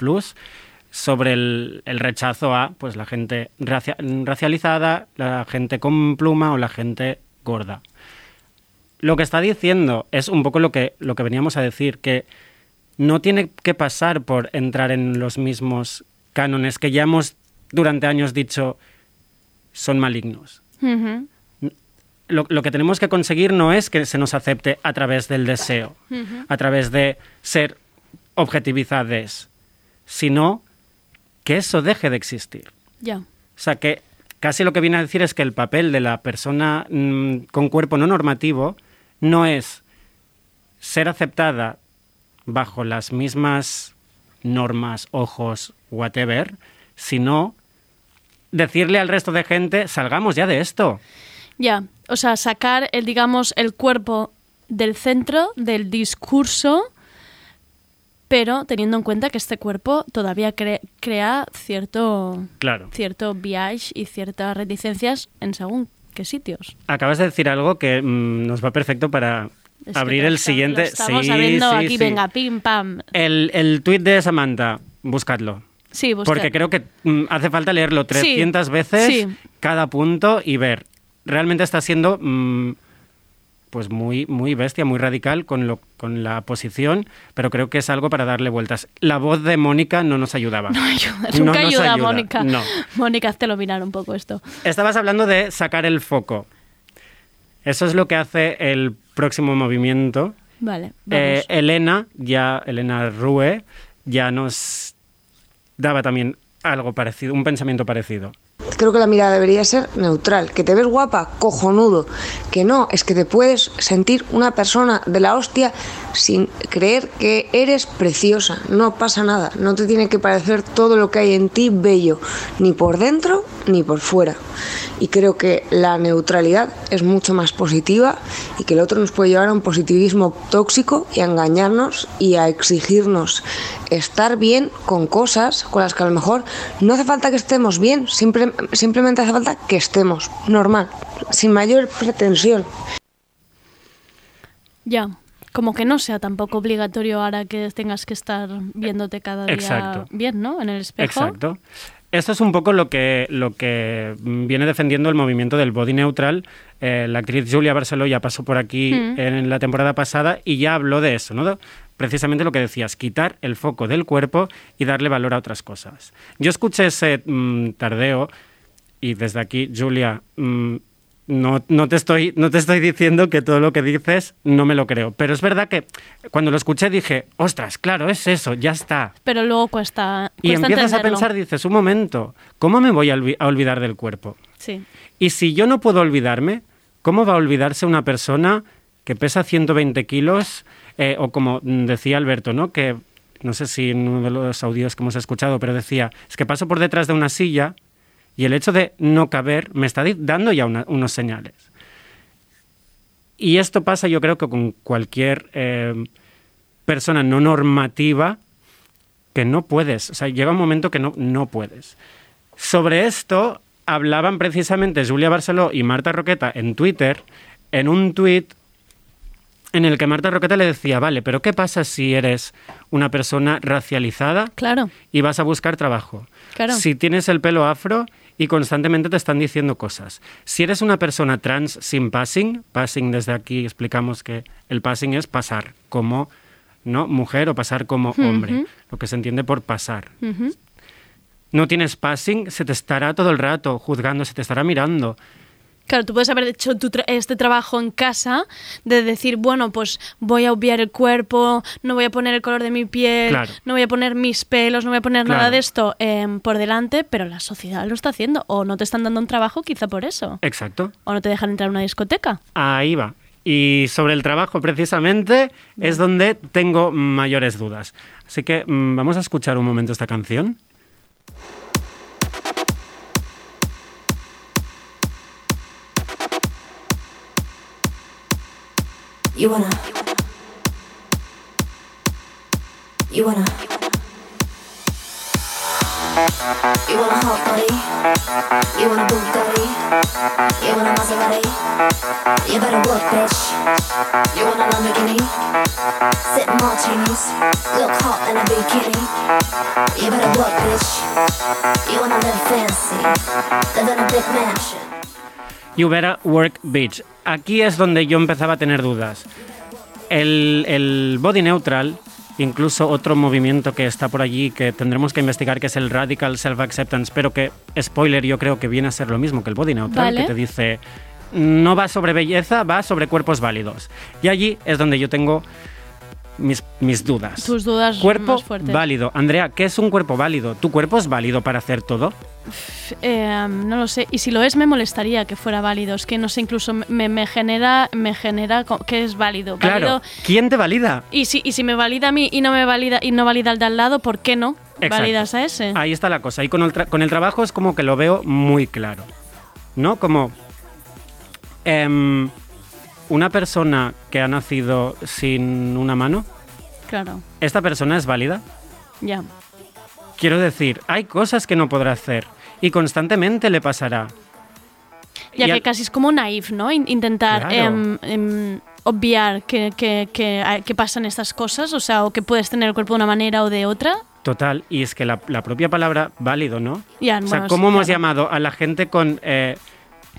sobre el, rechazo a pues la gente racia- racializada, la gente con pluma o la gente gorda. Lo que está diciendo es un poco lo que, lo que veníamos a decir, que no tiene que pasar por entrar en los mismos cánones que ya hemos durante años dicho son malignos. Lo, lo que tenemos que conseguir no es que se nos acepte a través del deseo, a través de ser objetivizadas, sino que eso deje de existir. Ya. O sea, que casi lo que viene a decir es que el papel de la persona mm, con cuerpo no normativo no es ser aceptada bajo las mismas normas, ojos, whatever, sino decirle al resto de gente, salgamos ya de esto. Ya, o sea, sacar el, digamos, el cuerpo del centro del discurso, pero teniendo en cuenta que este cuerpo todavía cre- crea cierto, Claro. cierto viage y ciertas reticencias en según qué sitios. Acabas de decir algo que mm, nos va perfecto para Es abrir el está- siguiente. lo estamos Sí, abriendo sí, aquí, sí. venga, pim, pam. El, el tuit de Samantha, buscadlo. Sí, buscar. Porque creo que mm, hace falta leerlo 300 veces sí. cada punto y ver. Realmente está siendo mm, pues muy, muy bestia, muy radical con, lo, con la posición, pero creo que es algo para darle vueltas. La voz de Mónica no nos ayudaba. No ayuda, nunca nos ayuda, Mónica. No. Mónica, hazte mirar un poco esto. Estabas hablando de sacar el foco. Eso es lo que hace el próximo movimiento. Vale, Eh. Elena, ya Elena Rue, ya nos daba también algo parecido, un pensamiento parecido. Creo que la mirada debería ser neutral. Que te ves guapa, cojonudo. Que no, es que te puedes sentir una persona de la hostia sin creer que eres preciosa. No pasa nada. No te tiene que parecer todo lo que hay en ti bello, ni por dentro ni por fuera. Y creo que la neutralidad es mucho más positiva y que el otro nos puede llevar a un positivismo tóxico y a engañarnos y a exigirnos estar bien con cosas con las que a lo mejor no hace falta que estemos bien, simple- simplemente hace falta que estemos normal, sin mayor pretensión. Ya, como que no sea tampoco obligatorio ahora que tengas que estar viéndote cada día Exacto. bien, ¿no? En el espejo. Exacto. Esto es un poco lo que, lo que viene defendiendo el movimiento del body neutral. Eh, la actriz Julia Barceló ya pasó por aquí Mm. en la temporada pasada y ya habló de eso, ¿no? Precisamente lo que decías, quitar el foco del cuerpo y darle valor a otras cosas. Yo escuché ese mm, tardeo y desde aquí, Julia, mm, no, no, te estoy, no te estoy diciendo que todo lo que dices no me lo creo, pero es verdad que cuando lo escuché dije, ostras, claro, es eso, ya está. Pero luego cuesta, Y cuesta empiezas a entenderlo. pensar, dices, un momento, ¿cómo me voy a, olvi- a olvidar del cuerpo? Sí. Y si yo no puedo olvidarme, ¿cómo va a olvidarse una persona que pesa 120 kilos? eh, o como decía Alberto, ¿no? Que no sé si en uno de los audios que hemos escuchado, pero decía, es que paso por detrás de una silla y el hecho de no caber me está dando ya una- unos señales. Y esto pasa yo creo que con cualquier eh, persona no normativa que no puedes. O sea, llega un momento que no, no puedes. Sobre esto hablaban precisamente Julia Barceló y Marta Roqueta en Twitter, en un tuit en el que Marta Roqueta le decía, vale, pero ¿qué pasa si eres una persona racializada Claro, y vas a buscar trabajo? Claro. Si tienes el pelo afro y constantemente te están diciendo cosas. Si eres una persona trans sin passing, passing desde aquí explicamos que el passing es pasar como no mujer o pasar como hombre, lo que se entiende por pasar. No tienes passing, se te estará todo el rato juzgando, se te estará mirando. Claro, tú puedes haber hecho tu tra- este trabajo en casa de decir, bueno, pues voy a obviar el cuerpo, no voy a poner el color de mi piel, Claro. no voy a poner mis pelos, no voy a poner nada de esto em, por delante, pero la sociedad lo está haciendo. O no te están dando un trabajo quizá por eso. Exacto. O no te dejan entrar a una discoteca. Ahí va. Y sobre el trabajo precisamente es donde tengo mayores dudas. Así que mm, vamos a escuchar un momento esta canción. You wanna. You wanna. You want a hot body. You want a Bugatti. You want a Maserati. You better work, bitch. You want a Lamborghini. Sip martinis. Look hot in a bikini. You better work, bitch. You wanna live fancy. Live in a big mansion. You Better Work Bitch. Aquí es donde yo empezaba a tener dudas. El, el body neutral, incluso otro movimiento que está por allí que tendremos que investigar, que es el Radical Self-Acceptance, pero que, spoiler, yo creo que viene a ser lo mismo que el body neutral, Vale. que te dice, no va sobre belleza, va sobre cuerpos válidos. Y allí es donde yo tengo mis, mis dudas. Tus dudas Cuerpo más válido. Andrea, ¿qué es un cuerpo válido? ¿Tu cuerpo es válido para hacer todo? Eh, no lo sé. Y si lo es, me molestaría que fuera válido. Es que no sé, incluso me, me genera, me genera que es válido. Claro. Válido. ¿Quién te valida? Y si, y si me valida a mí y no me valida y no valida al de al lado, ¿por qué no? Exacto. Validas a ese. Ahí está la cosa. Y con el, tra- con el trabajo es como que lo veo muy claro. ¿No? Como em, una persona que ha nacido sin una mano, Claro, ¿esta persona es válida? ya. Quiero decir, hay cosas que no podrá hacer y constantemente le pasará. Ya Y que al- casi es como naif, ¿no? In- intentar Claro. em, em, obviar que, que, que, pasan estas cosas, o sea, o que puedes tener el cuerpo de una manera o de otra. Total, y es que la, la propia palabra válido, ¿no? Ya, o sea, bueno, ¿cómo sí, hemos claro. llamado a la gente con eh,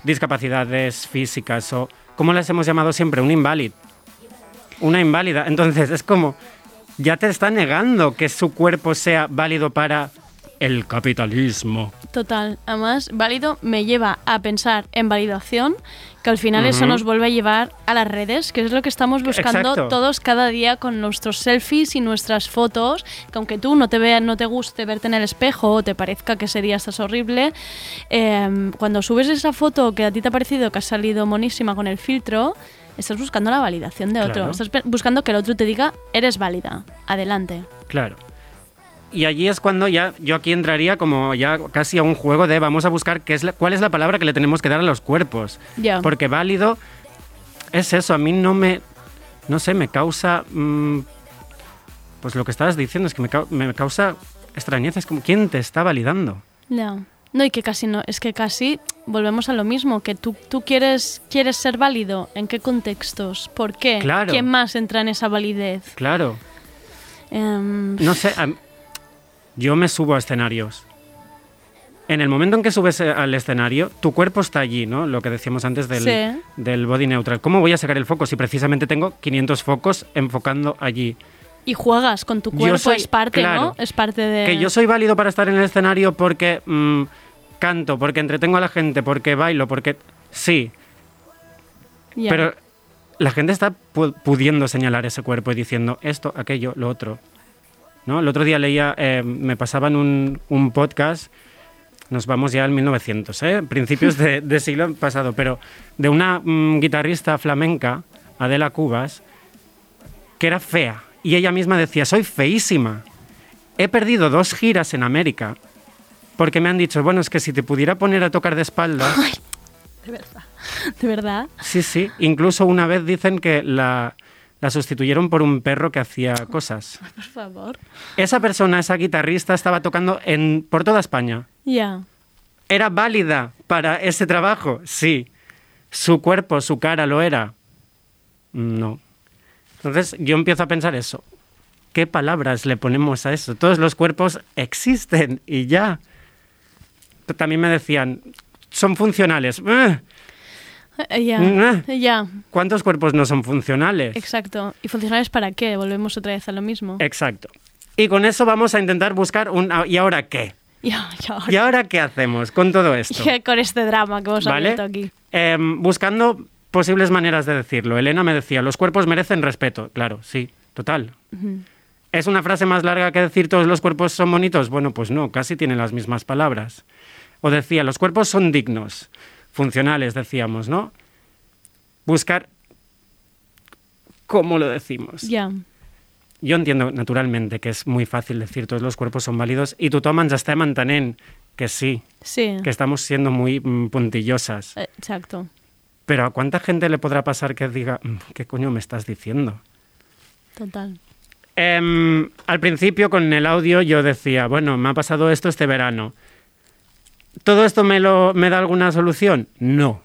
discapacidades físicas o cómo las hemos llamado siempre? Un inválido. Una inválida. Entonces es como, ya te está negando que su cuerpo sea válido para el capitalismo. Total. Además, válido me lleva a pensar en validación, que al final eso nos vuelve a llevar a las redes, que es lo que estamos buscando Exacto. todos cada día con nuestros selfies y nuestras fotos, que aunque tú no te veas, no te guste verte en el espejo o te parezca que ese día estás horrible, eh, cuando subes esa foto que a ti te ha parecido que ha salido monísima con el filtro, estás buscando la validación de otro. Claro. Estás pe- buscando que el otro te diga, eres válida, adelante. Claro. Y allí es cuando ya yo aquí entraría como ya casi a un juego de vamos a buscar qué es la- cuál es la palabra que le tenemos que dar a los cuerpos. Porque válido es eso, a mí no me, no sé, me causa, mm, pues lo que estabas diciendo es que me, me causa extrañeza, es como, ¿quién te está validando? Ya. No, y que casi no, es que casi volvemos a lo mismo, que tú, tú quieres, quieres ser válido, ¿en qué contextos? ¿Por qué? Claro. ¿Quién más entra en esa validez? Claro, Em, no sé, a- yo me subo a escenarios. En el momento en que subes eh, al escenario, tu cuerpo está allí, ¿no? Lo que decíamos antes del, Sí. del body neutral. ¿Cómo voy a sacar el foco si precisamente tengo 500 focos enfocando allí? y juegas con tu cuerpo, soy- es parte, claro. ¿no? Es parte de... Que yo soy válido para estar en el escenario porque mm, canto, porque entretengo a la gente, porque bailo, porque... Sí, pero la gente está pu- pudiendo señalar ese cuerpo y diciendo esto, aquello, lo otro. ¿No? El otro día leía, eh, me pasaban un, un podcast, nos vamos ya al 1900, ¿eh? principios de, de siglo pasado, pero de una mm, guitarrista flamenca, Adela Cubas, que era fea. Y ella misma decía, soy feísima. He perdido dos giras en América porque me han dicho, bueno, es que si te pudiera poner a tocar de espaldas, De verdad. De verdad. Sí, sí. Incluso una vez dicen que la, la sustituyeron por un perro que hacía cosas. Por favor. Esa persona, esa guitarrista, estaba tocando en, por toda España. Ya. ¿Era válida para ese trabajo? Sí. ¿Su cuerpo, su cara lo era? No. Entonces yo empiezo a pensar eso. ¿Qué palabras le ponemos a eso? Todos los cuerpos existen y ya. También me decían, son funcionales. Ya. Mm. Ya. ¿Cuántos cuerpos no son funcionales? Exacto. ¿Y funcionales para qué? Volvemos otra vez a lo mismo. Exacto. Y con eso vamos a intentar buscar un... ¿Y ahora qué? Ya, ya. ¿Y ahora qué hacemos con todo esto? Ya Con este drama que hemos ¿Vale? abierto aquí. Em, buscando posibles maneras de decirlo. Elena me decía, los cuerpos merecen respeto. Claro, sí, total. ¿Es una frase más larga que decir todos los cuerpos son bonitos? Bueno, pues no, casi tiene las mismas palabras. O decía, los cuerpos son dignos, funcionales, decíamos, ¿no? Buscar cómo lo decimos. Ya. Jo entiendo, naturalmente, que és muy fácil decir todos los cuerpos son válidos i tothom ens estem entenent que sí, Sí. que estamos siendo muy mm, puntillosas. Eh, Exacto. Pero ¿a cuánta gente le podrá pasar que diga, "Mm, ¿qué coño me estás diciendo? Total. Em, al principio con el audio yo decía, bueno, me ha pasado esto este verano. ¿Todo esto me, lo, me da alguna solución? No.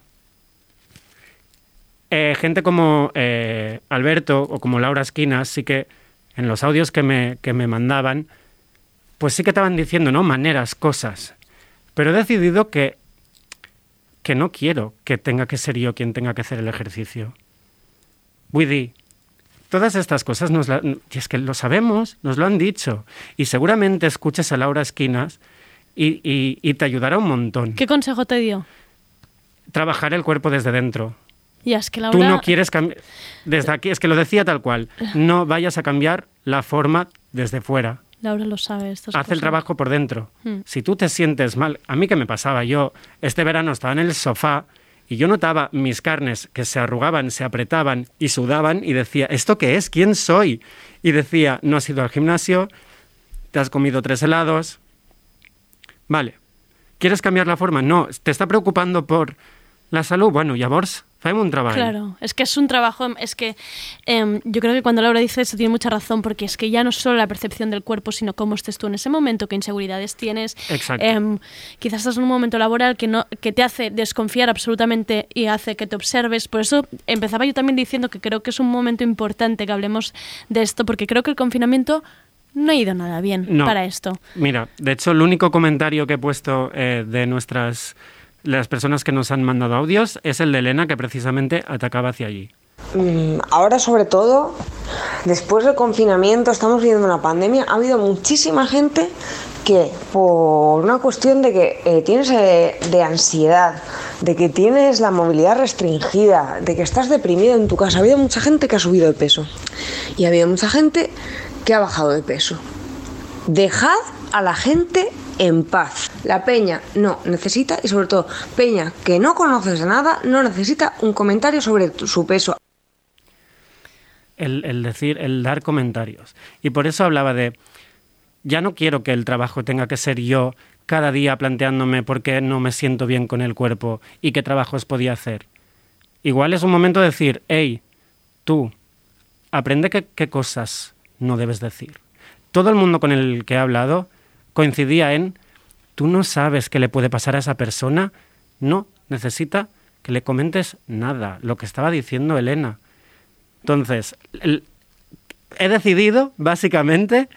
Eh, gente como eh, Alberto o como Laura Esquinas sí que en los audios que me, que me mandaban, pues sí que estaban diciendo, ¿no? Maneras, cosas. Pero he decidido que, que no quiero que tenga que ser yo quien tenga que hacer el ejercicio. Dir, todas estas cosas nos y es que lo sabemos, nos lo han dicho. Y seguramente escuches a Laura Esquinas y, y- y te ayudará un montón. ¿Qué consejo te dio? Trabajar el cuerpo desde dentro. Ya, es que Laura... Tú no quieres cambiar. Desde aquí, es que lo decía tal cual. No vayas a cambiar la forma desde fuera. Laura lo sabe. Estas Haz el trabajo por dentro. Mm. Si tú te sientes mal, a mí qué me pasaba, yo este verano estaba en el sofá y yo notaba mis carnes que se arrugaban, se apretaban y sudaban y decía, ¿esto qué es? ¿Quién soy? Y decía, no has ido al gimnasio, te has comido tres helados. Vale. ¿Quieres cambiar la forma? No. ¿Te está preocupando por la salud? Bueno, llavors, fem un treball. Claro, es que es un trabajo, es que em, yo creo que cuando Laura dice eso tiene mucha razón, porque es que ya no solo la percepción del cuerpo, sino cómo estés tú en ese momento, qué inseguridades tienes. Exacto. Em, quizás estás en un momento laboral que, no, que te hace desconfiar absolutamente y hace que te observes. Por eso empezaba yo también diciendo que creo que es un momento importante que hablemos de esto, porque creo que el confinamiento no ha ido nada bien No. para esto. Mira, de hecho, el único comentario que he puesto eh, de nuestras las personas que nos han mandado audios es el de Elena, que precisamente atacaba hacia allí. Mm, Ahora sobre todo, después del confinamiento, estamos viviendo una pandemia, ha habido muchísima gente que por una cuestión de que eh, tienes eh, de ansiedad, de que tienes la movilidad restringida, de que estás deprimido en tu casa, ha habido mucha gente que ha subido de peso y ha habido mucha gente que ha bajado de peso. Dejad a la gente en paz. La peña no necesita, y sobre todo peña que no conoces nada, no necesita un comentario sobre su peso. El, decir, el dar comentarios. Y por eso hablaba de, ya no quiero que el trabajo tenga que ser yo cada día planteándome por qué no me siento bien con el cuerpo y qué trabajos podía hacer. Igual es un momento de decir, hey, tú, aprende qué, qué cosas no debes decir. Todo el mundo con el que he hablado coincidía en, tú no sabes qué le puede pasar a esa persona, no necesita que le comentes nada, lo que estaba diciendo Elena. Entonces, el- he decidido, básicamente,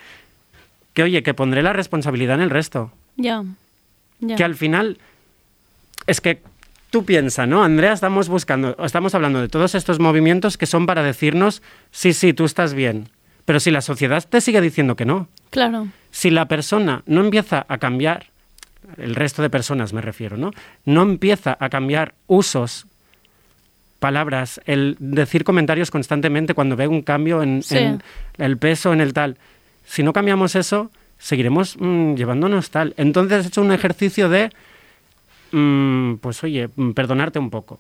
que oye, que pondré la responsabilidad en el resto. Ya. Que al final, es que tú piensas, ¿no? Andrea, estamos buscando, estamos hablando de todos estos movimientos que son para decirnos, sí, sí, tú estás bien. Pero si la sociedad te sigue diciendo que no, Claro. si la persona no empieza a cambiar, el resto de personas me refiero, ¿no? No empieza a cambiar usos, palabras, el decir comentarios constantemente cuando ve un cambio en, Sí. en el peso, en el tal. Si no cambiamos eso, seguiremos mm, llevándonos tal. Entonces he hecho un ejercicio de, mm, pues oye, mm, perdonarte un poco.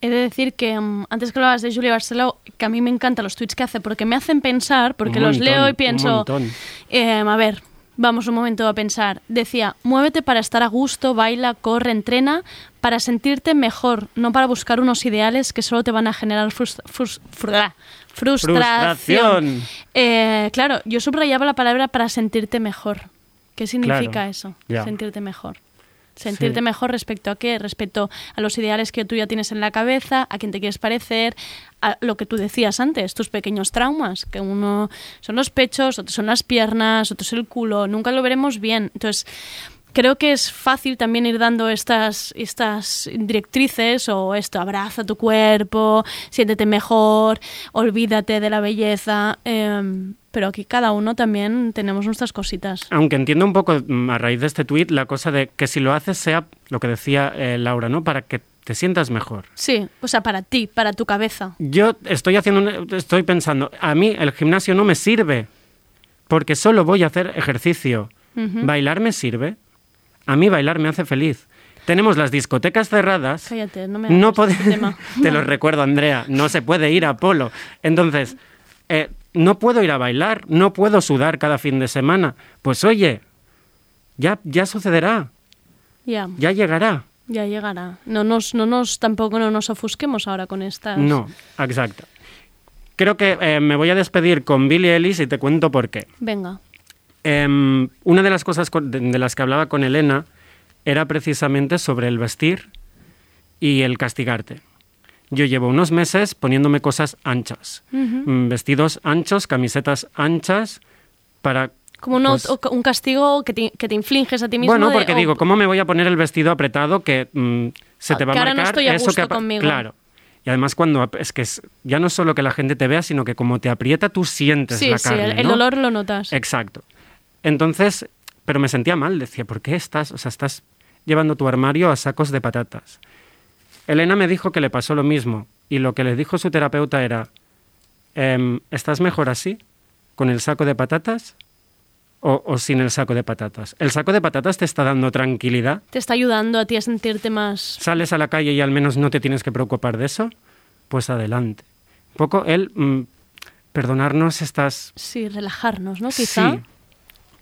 He de decir que mm, antes que hablabas de Julia Barceló, que a mí me encantan los tweets que hace porque me hacen pensar, porque los leo y pienso, eh, a ver, Vamos un momento a pensar. Decía, muévete para estar a gusto, baila, corre, entrena, para sentirte mejor, no para buscar unos ideales que solo te van a generar frus- frus- frua- frustración. Frustración. Eh, claro, yo subrayaba la palabra para sentirte mejor. ¿Qué significa Claro, eso? Sentirte mejor. Sentirte Sí. mejor respecto a qué? Respecto a los ideales que tú ya tienes en la cabeza, a quién te quieres parecer, a lo que tú decías antes, tus pequeños traumas, que uno son los pechos, otros son las piernas, otros el culo, nunca lo veremos bien. Entonces, creo que es fácil también ir dando estas, estas directrices o esto, abraza tu cuerpo, siéntete mejor, olvídate de la belleza, em, pero aquí cada uno también tenemos nuestras cositas. Aunque entiendo un poco mm, a raíz de este tuit la cosa de que si lo haces sea lo que decía eh, Laura, ¿no? Para que te sientas mejor. Sí, o sea, para ti, para tu cabeza. Yo estoy haciendo, estoy pensando, a mí el gimnasio no me sirve porque solo voy a hacer ejercicio. ¿Bailar me sirve? A mí bailar me hace feliz. Tenemos las discotecas cerradas. Cállate, no me No este tema. Te lo recuerdo, Andrea. No se puede ir a polo. Entonces, eh, no puedo ir a bailar, no puedo sudar cada fin de semana. Pues oye, ya, ya sucederá, Ya, ya llegará. ya llegará. No nos, no nos, tampoco no nos ofusquemos ahora con estas. No, exacto. Creo que eh, me voy a despedir con Billie Ellis y te cuento por qué. Venga. Em, una de las cosas de, las que hablaba con Elena era precisamente sobre el vestir y el castigarte. Yo llevo unos meses poniéndome cosas anchas. Mm, vestidos anchos, camisetas anchas, para... Como un, pues, un castigo que te, que te infliges a ti mismo. bueno, porque digo, ¿cómo me voy a poner el vestido apretado que mm, se te va que a ahora no marcar estoy a eso gusto que conmigo? Claro. Y además cuando es que es, ya no solo que la gente te vea, sino que como te aprieta tú sientes Sí, la sí, carne, el, el ¿no? dolor lo notas. Exacto. Entonces, pero me sentía mal, decía, ¿por qué estás, o sea, estás llevando tu armario a sacos de patatas? Elena me dijo que le pasó lo mismo y lo que le dijo su terapeuta era, em, ¿estás mejor así, con el saco de patatas o, o sin el saco de patatas? ¿El saco de patatas te está dando tranquilidad? Te está ayudando a ti a sentirte más. ¿Sales a la calle y al menos no te tienes que preocupar de eso? Pues adelante. Un poco el mm, perdonarnos estas Sí, relajarnos, ¿no? Quizá. Sí.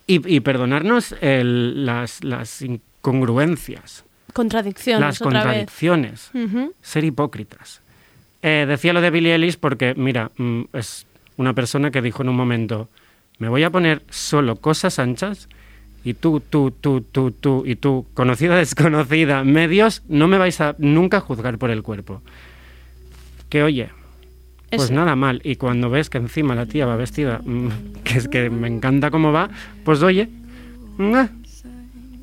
Y, y perdonarnos el- las, las incongruencias, Contradicciones las otra contradicciones, ser hipócritas. Eh, decía lo de Billie Ellis porque, mira, mm, es una persona que dijo en un momento, me voy a poner solo cosas anchas y tú, tú, tú, tú, tú y tú, conocida, desconocida, medios, no me vais a nunca juzgar por el cuerpo. Que oye, pues Es- nada mal. Y cuando ves que encima la tía va vestida, mm, que es que me encanta cómo va, pues oye, mm, eh,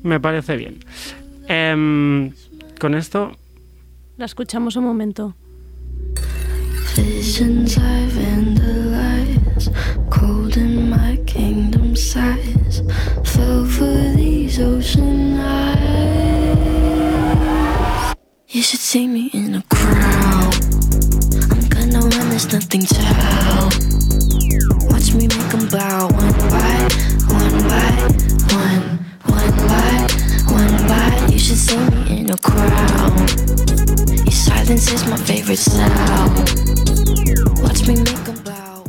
me parece bien. Em, con esto, La escuchamos un momento. Visions I vandalize, cold in my kingdom size. Fell for these ocean eyes. You should see me in a crowd. I'm gonna run, there's nothing to help. Watch me make 'em bow one by one by one, one by one by. You should see me in a crowd. Your silence is my favorite sound. Watch me make 'em bow.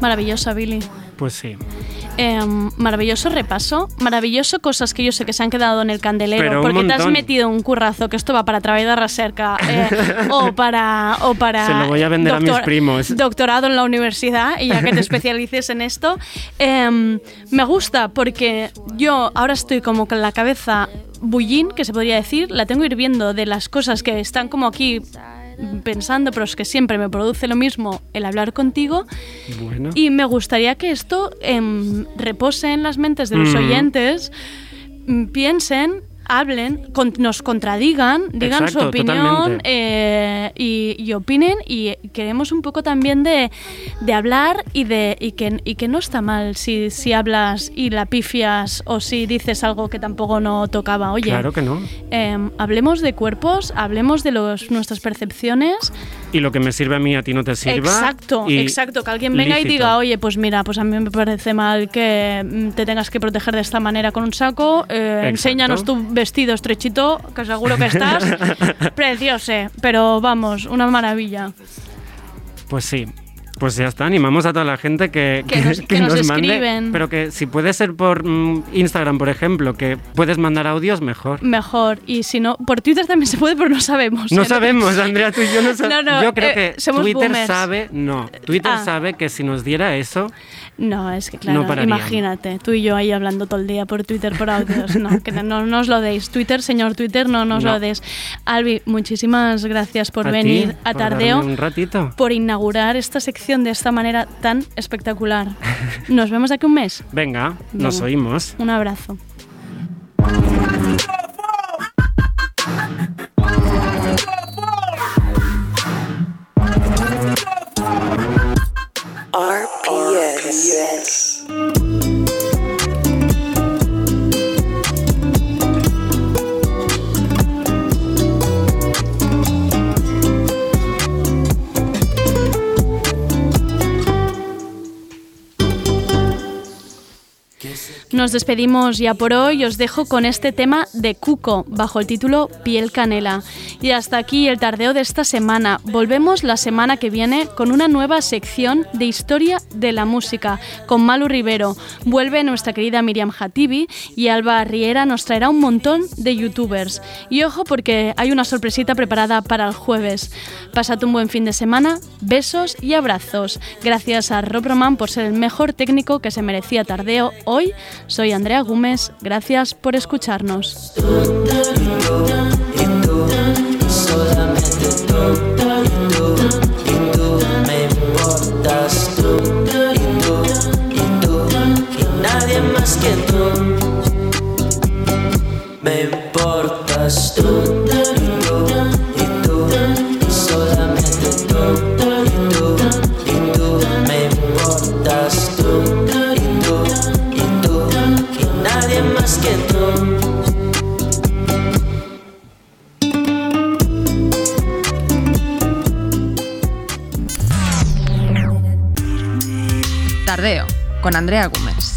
Maravillosa, Billy. pues sí. Em, maravilloso repaso, maravilloso cosas que yo sé que se han quedado en el candelero Pero porque te has metido un currazo que esto va para Trabaida Recerca eh, o para o para Se lo voy a vender a mis primos. doctorado en la universidad y ya que te especialices en esto Em, me gusta porque yo ahora estoy como con la cabeza bullín que se podría decir la tengo hirviendo de las cosas que están como aquí pensando pero es que siempre me produce lo mismo el hablar contigo Bueno. y me gustaría que esto em, repose en las mentes de los Mm. oyentes, mm, piensen, hablen, con- nos contradigan, digan su opinión eh, y, y opinen y queremos un poco también de, de hablar y de y que, y que no está mal si, si hablas y la pifias o si dices algo que tampoco no tocaba. Oye, Claro que no. em, hablemos de cuerpos, hablemos de los, nuestras percepciones Y lo que me sirve a mí a ti no te sirva. Exacto, exacto. Que alguien venga y diga, oye, pues mira, pues a mí me parece mal que mm, te tengas que proteger de esta manera con un saco. eh, enséñanos tu vestido estrechito, que seguro que estás precioso. Pero vamos, una maravilla. Pues sí. Pues ya está, animamos a toda la gente que, Que nos- que nos mande, escriben. pero que si puede ser por mm, Instagram, por ejemplo, que puedes mandar audios, mejor. Mejor. Y si no, por Twitter también se puede, pero no sabemos. No ¿eh? sabemos, Andrea, tú y yo no sabemos. No, no, yo creo eh, que Twitter boomers. sabe, no, Twitter Ah. sabe que si nos diera eso, No, es que claro, No imagínate, tú y yo ahí hablando todo el día por Twitter, por audios. No, que no, no os lo deis. Twitter, señor Twitter, no nos No. lo des. Albi, muchísimas gracias por a venir a por Tardeo, un ratito. por inaugurar esta sección de esta manera tan espectacular. Nos vemos de aquí un mes. Venga, nos Venga. oímos. Un abrazo. RPS. Nos despedimos ya por hoy. Os dejo con este tema de Cuco bajo el título Piel Canela. Y hasta aquí el tardeo de esta semana. Volvemos la semana que viene con una nueva sección de historia de la música con Malu Rivero. Vuelve nuestra querida Miriam Hatibi y Alba Riera nos traerá un montón de youtubers. Y ojo porque hay una sorpresita preparada para el jueves. Pasad un buen fin de semana. Besos y abrazos. Gracias a Rob Roman por ser el mejor técnico que se merecía tardeo hoy. Soy Andrea Gómez. Gracias por escucharnos. Con Andrea Gómez.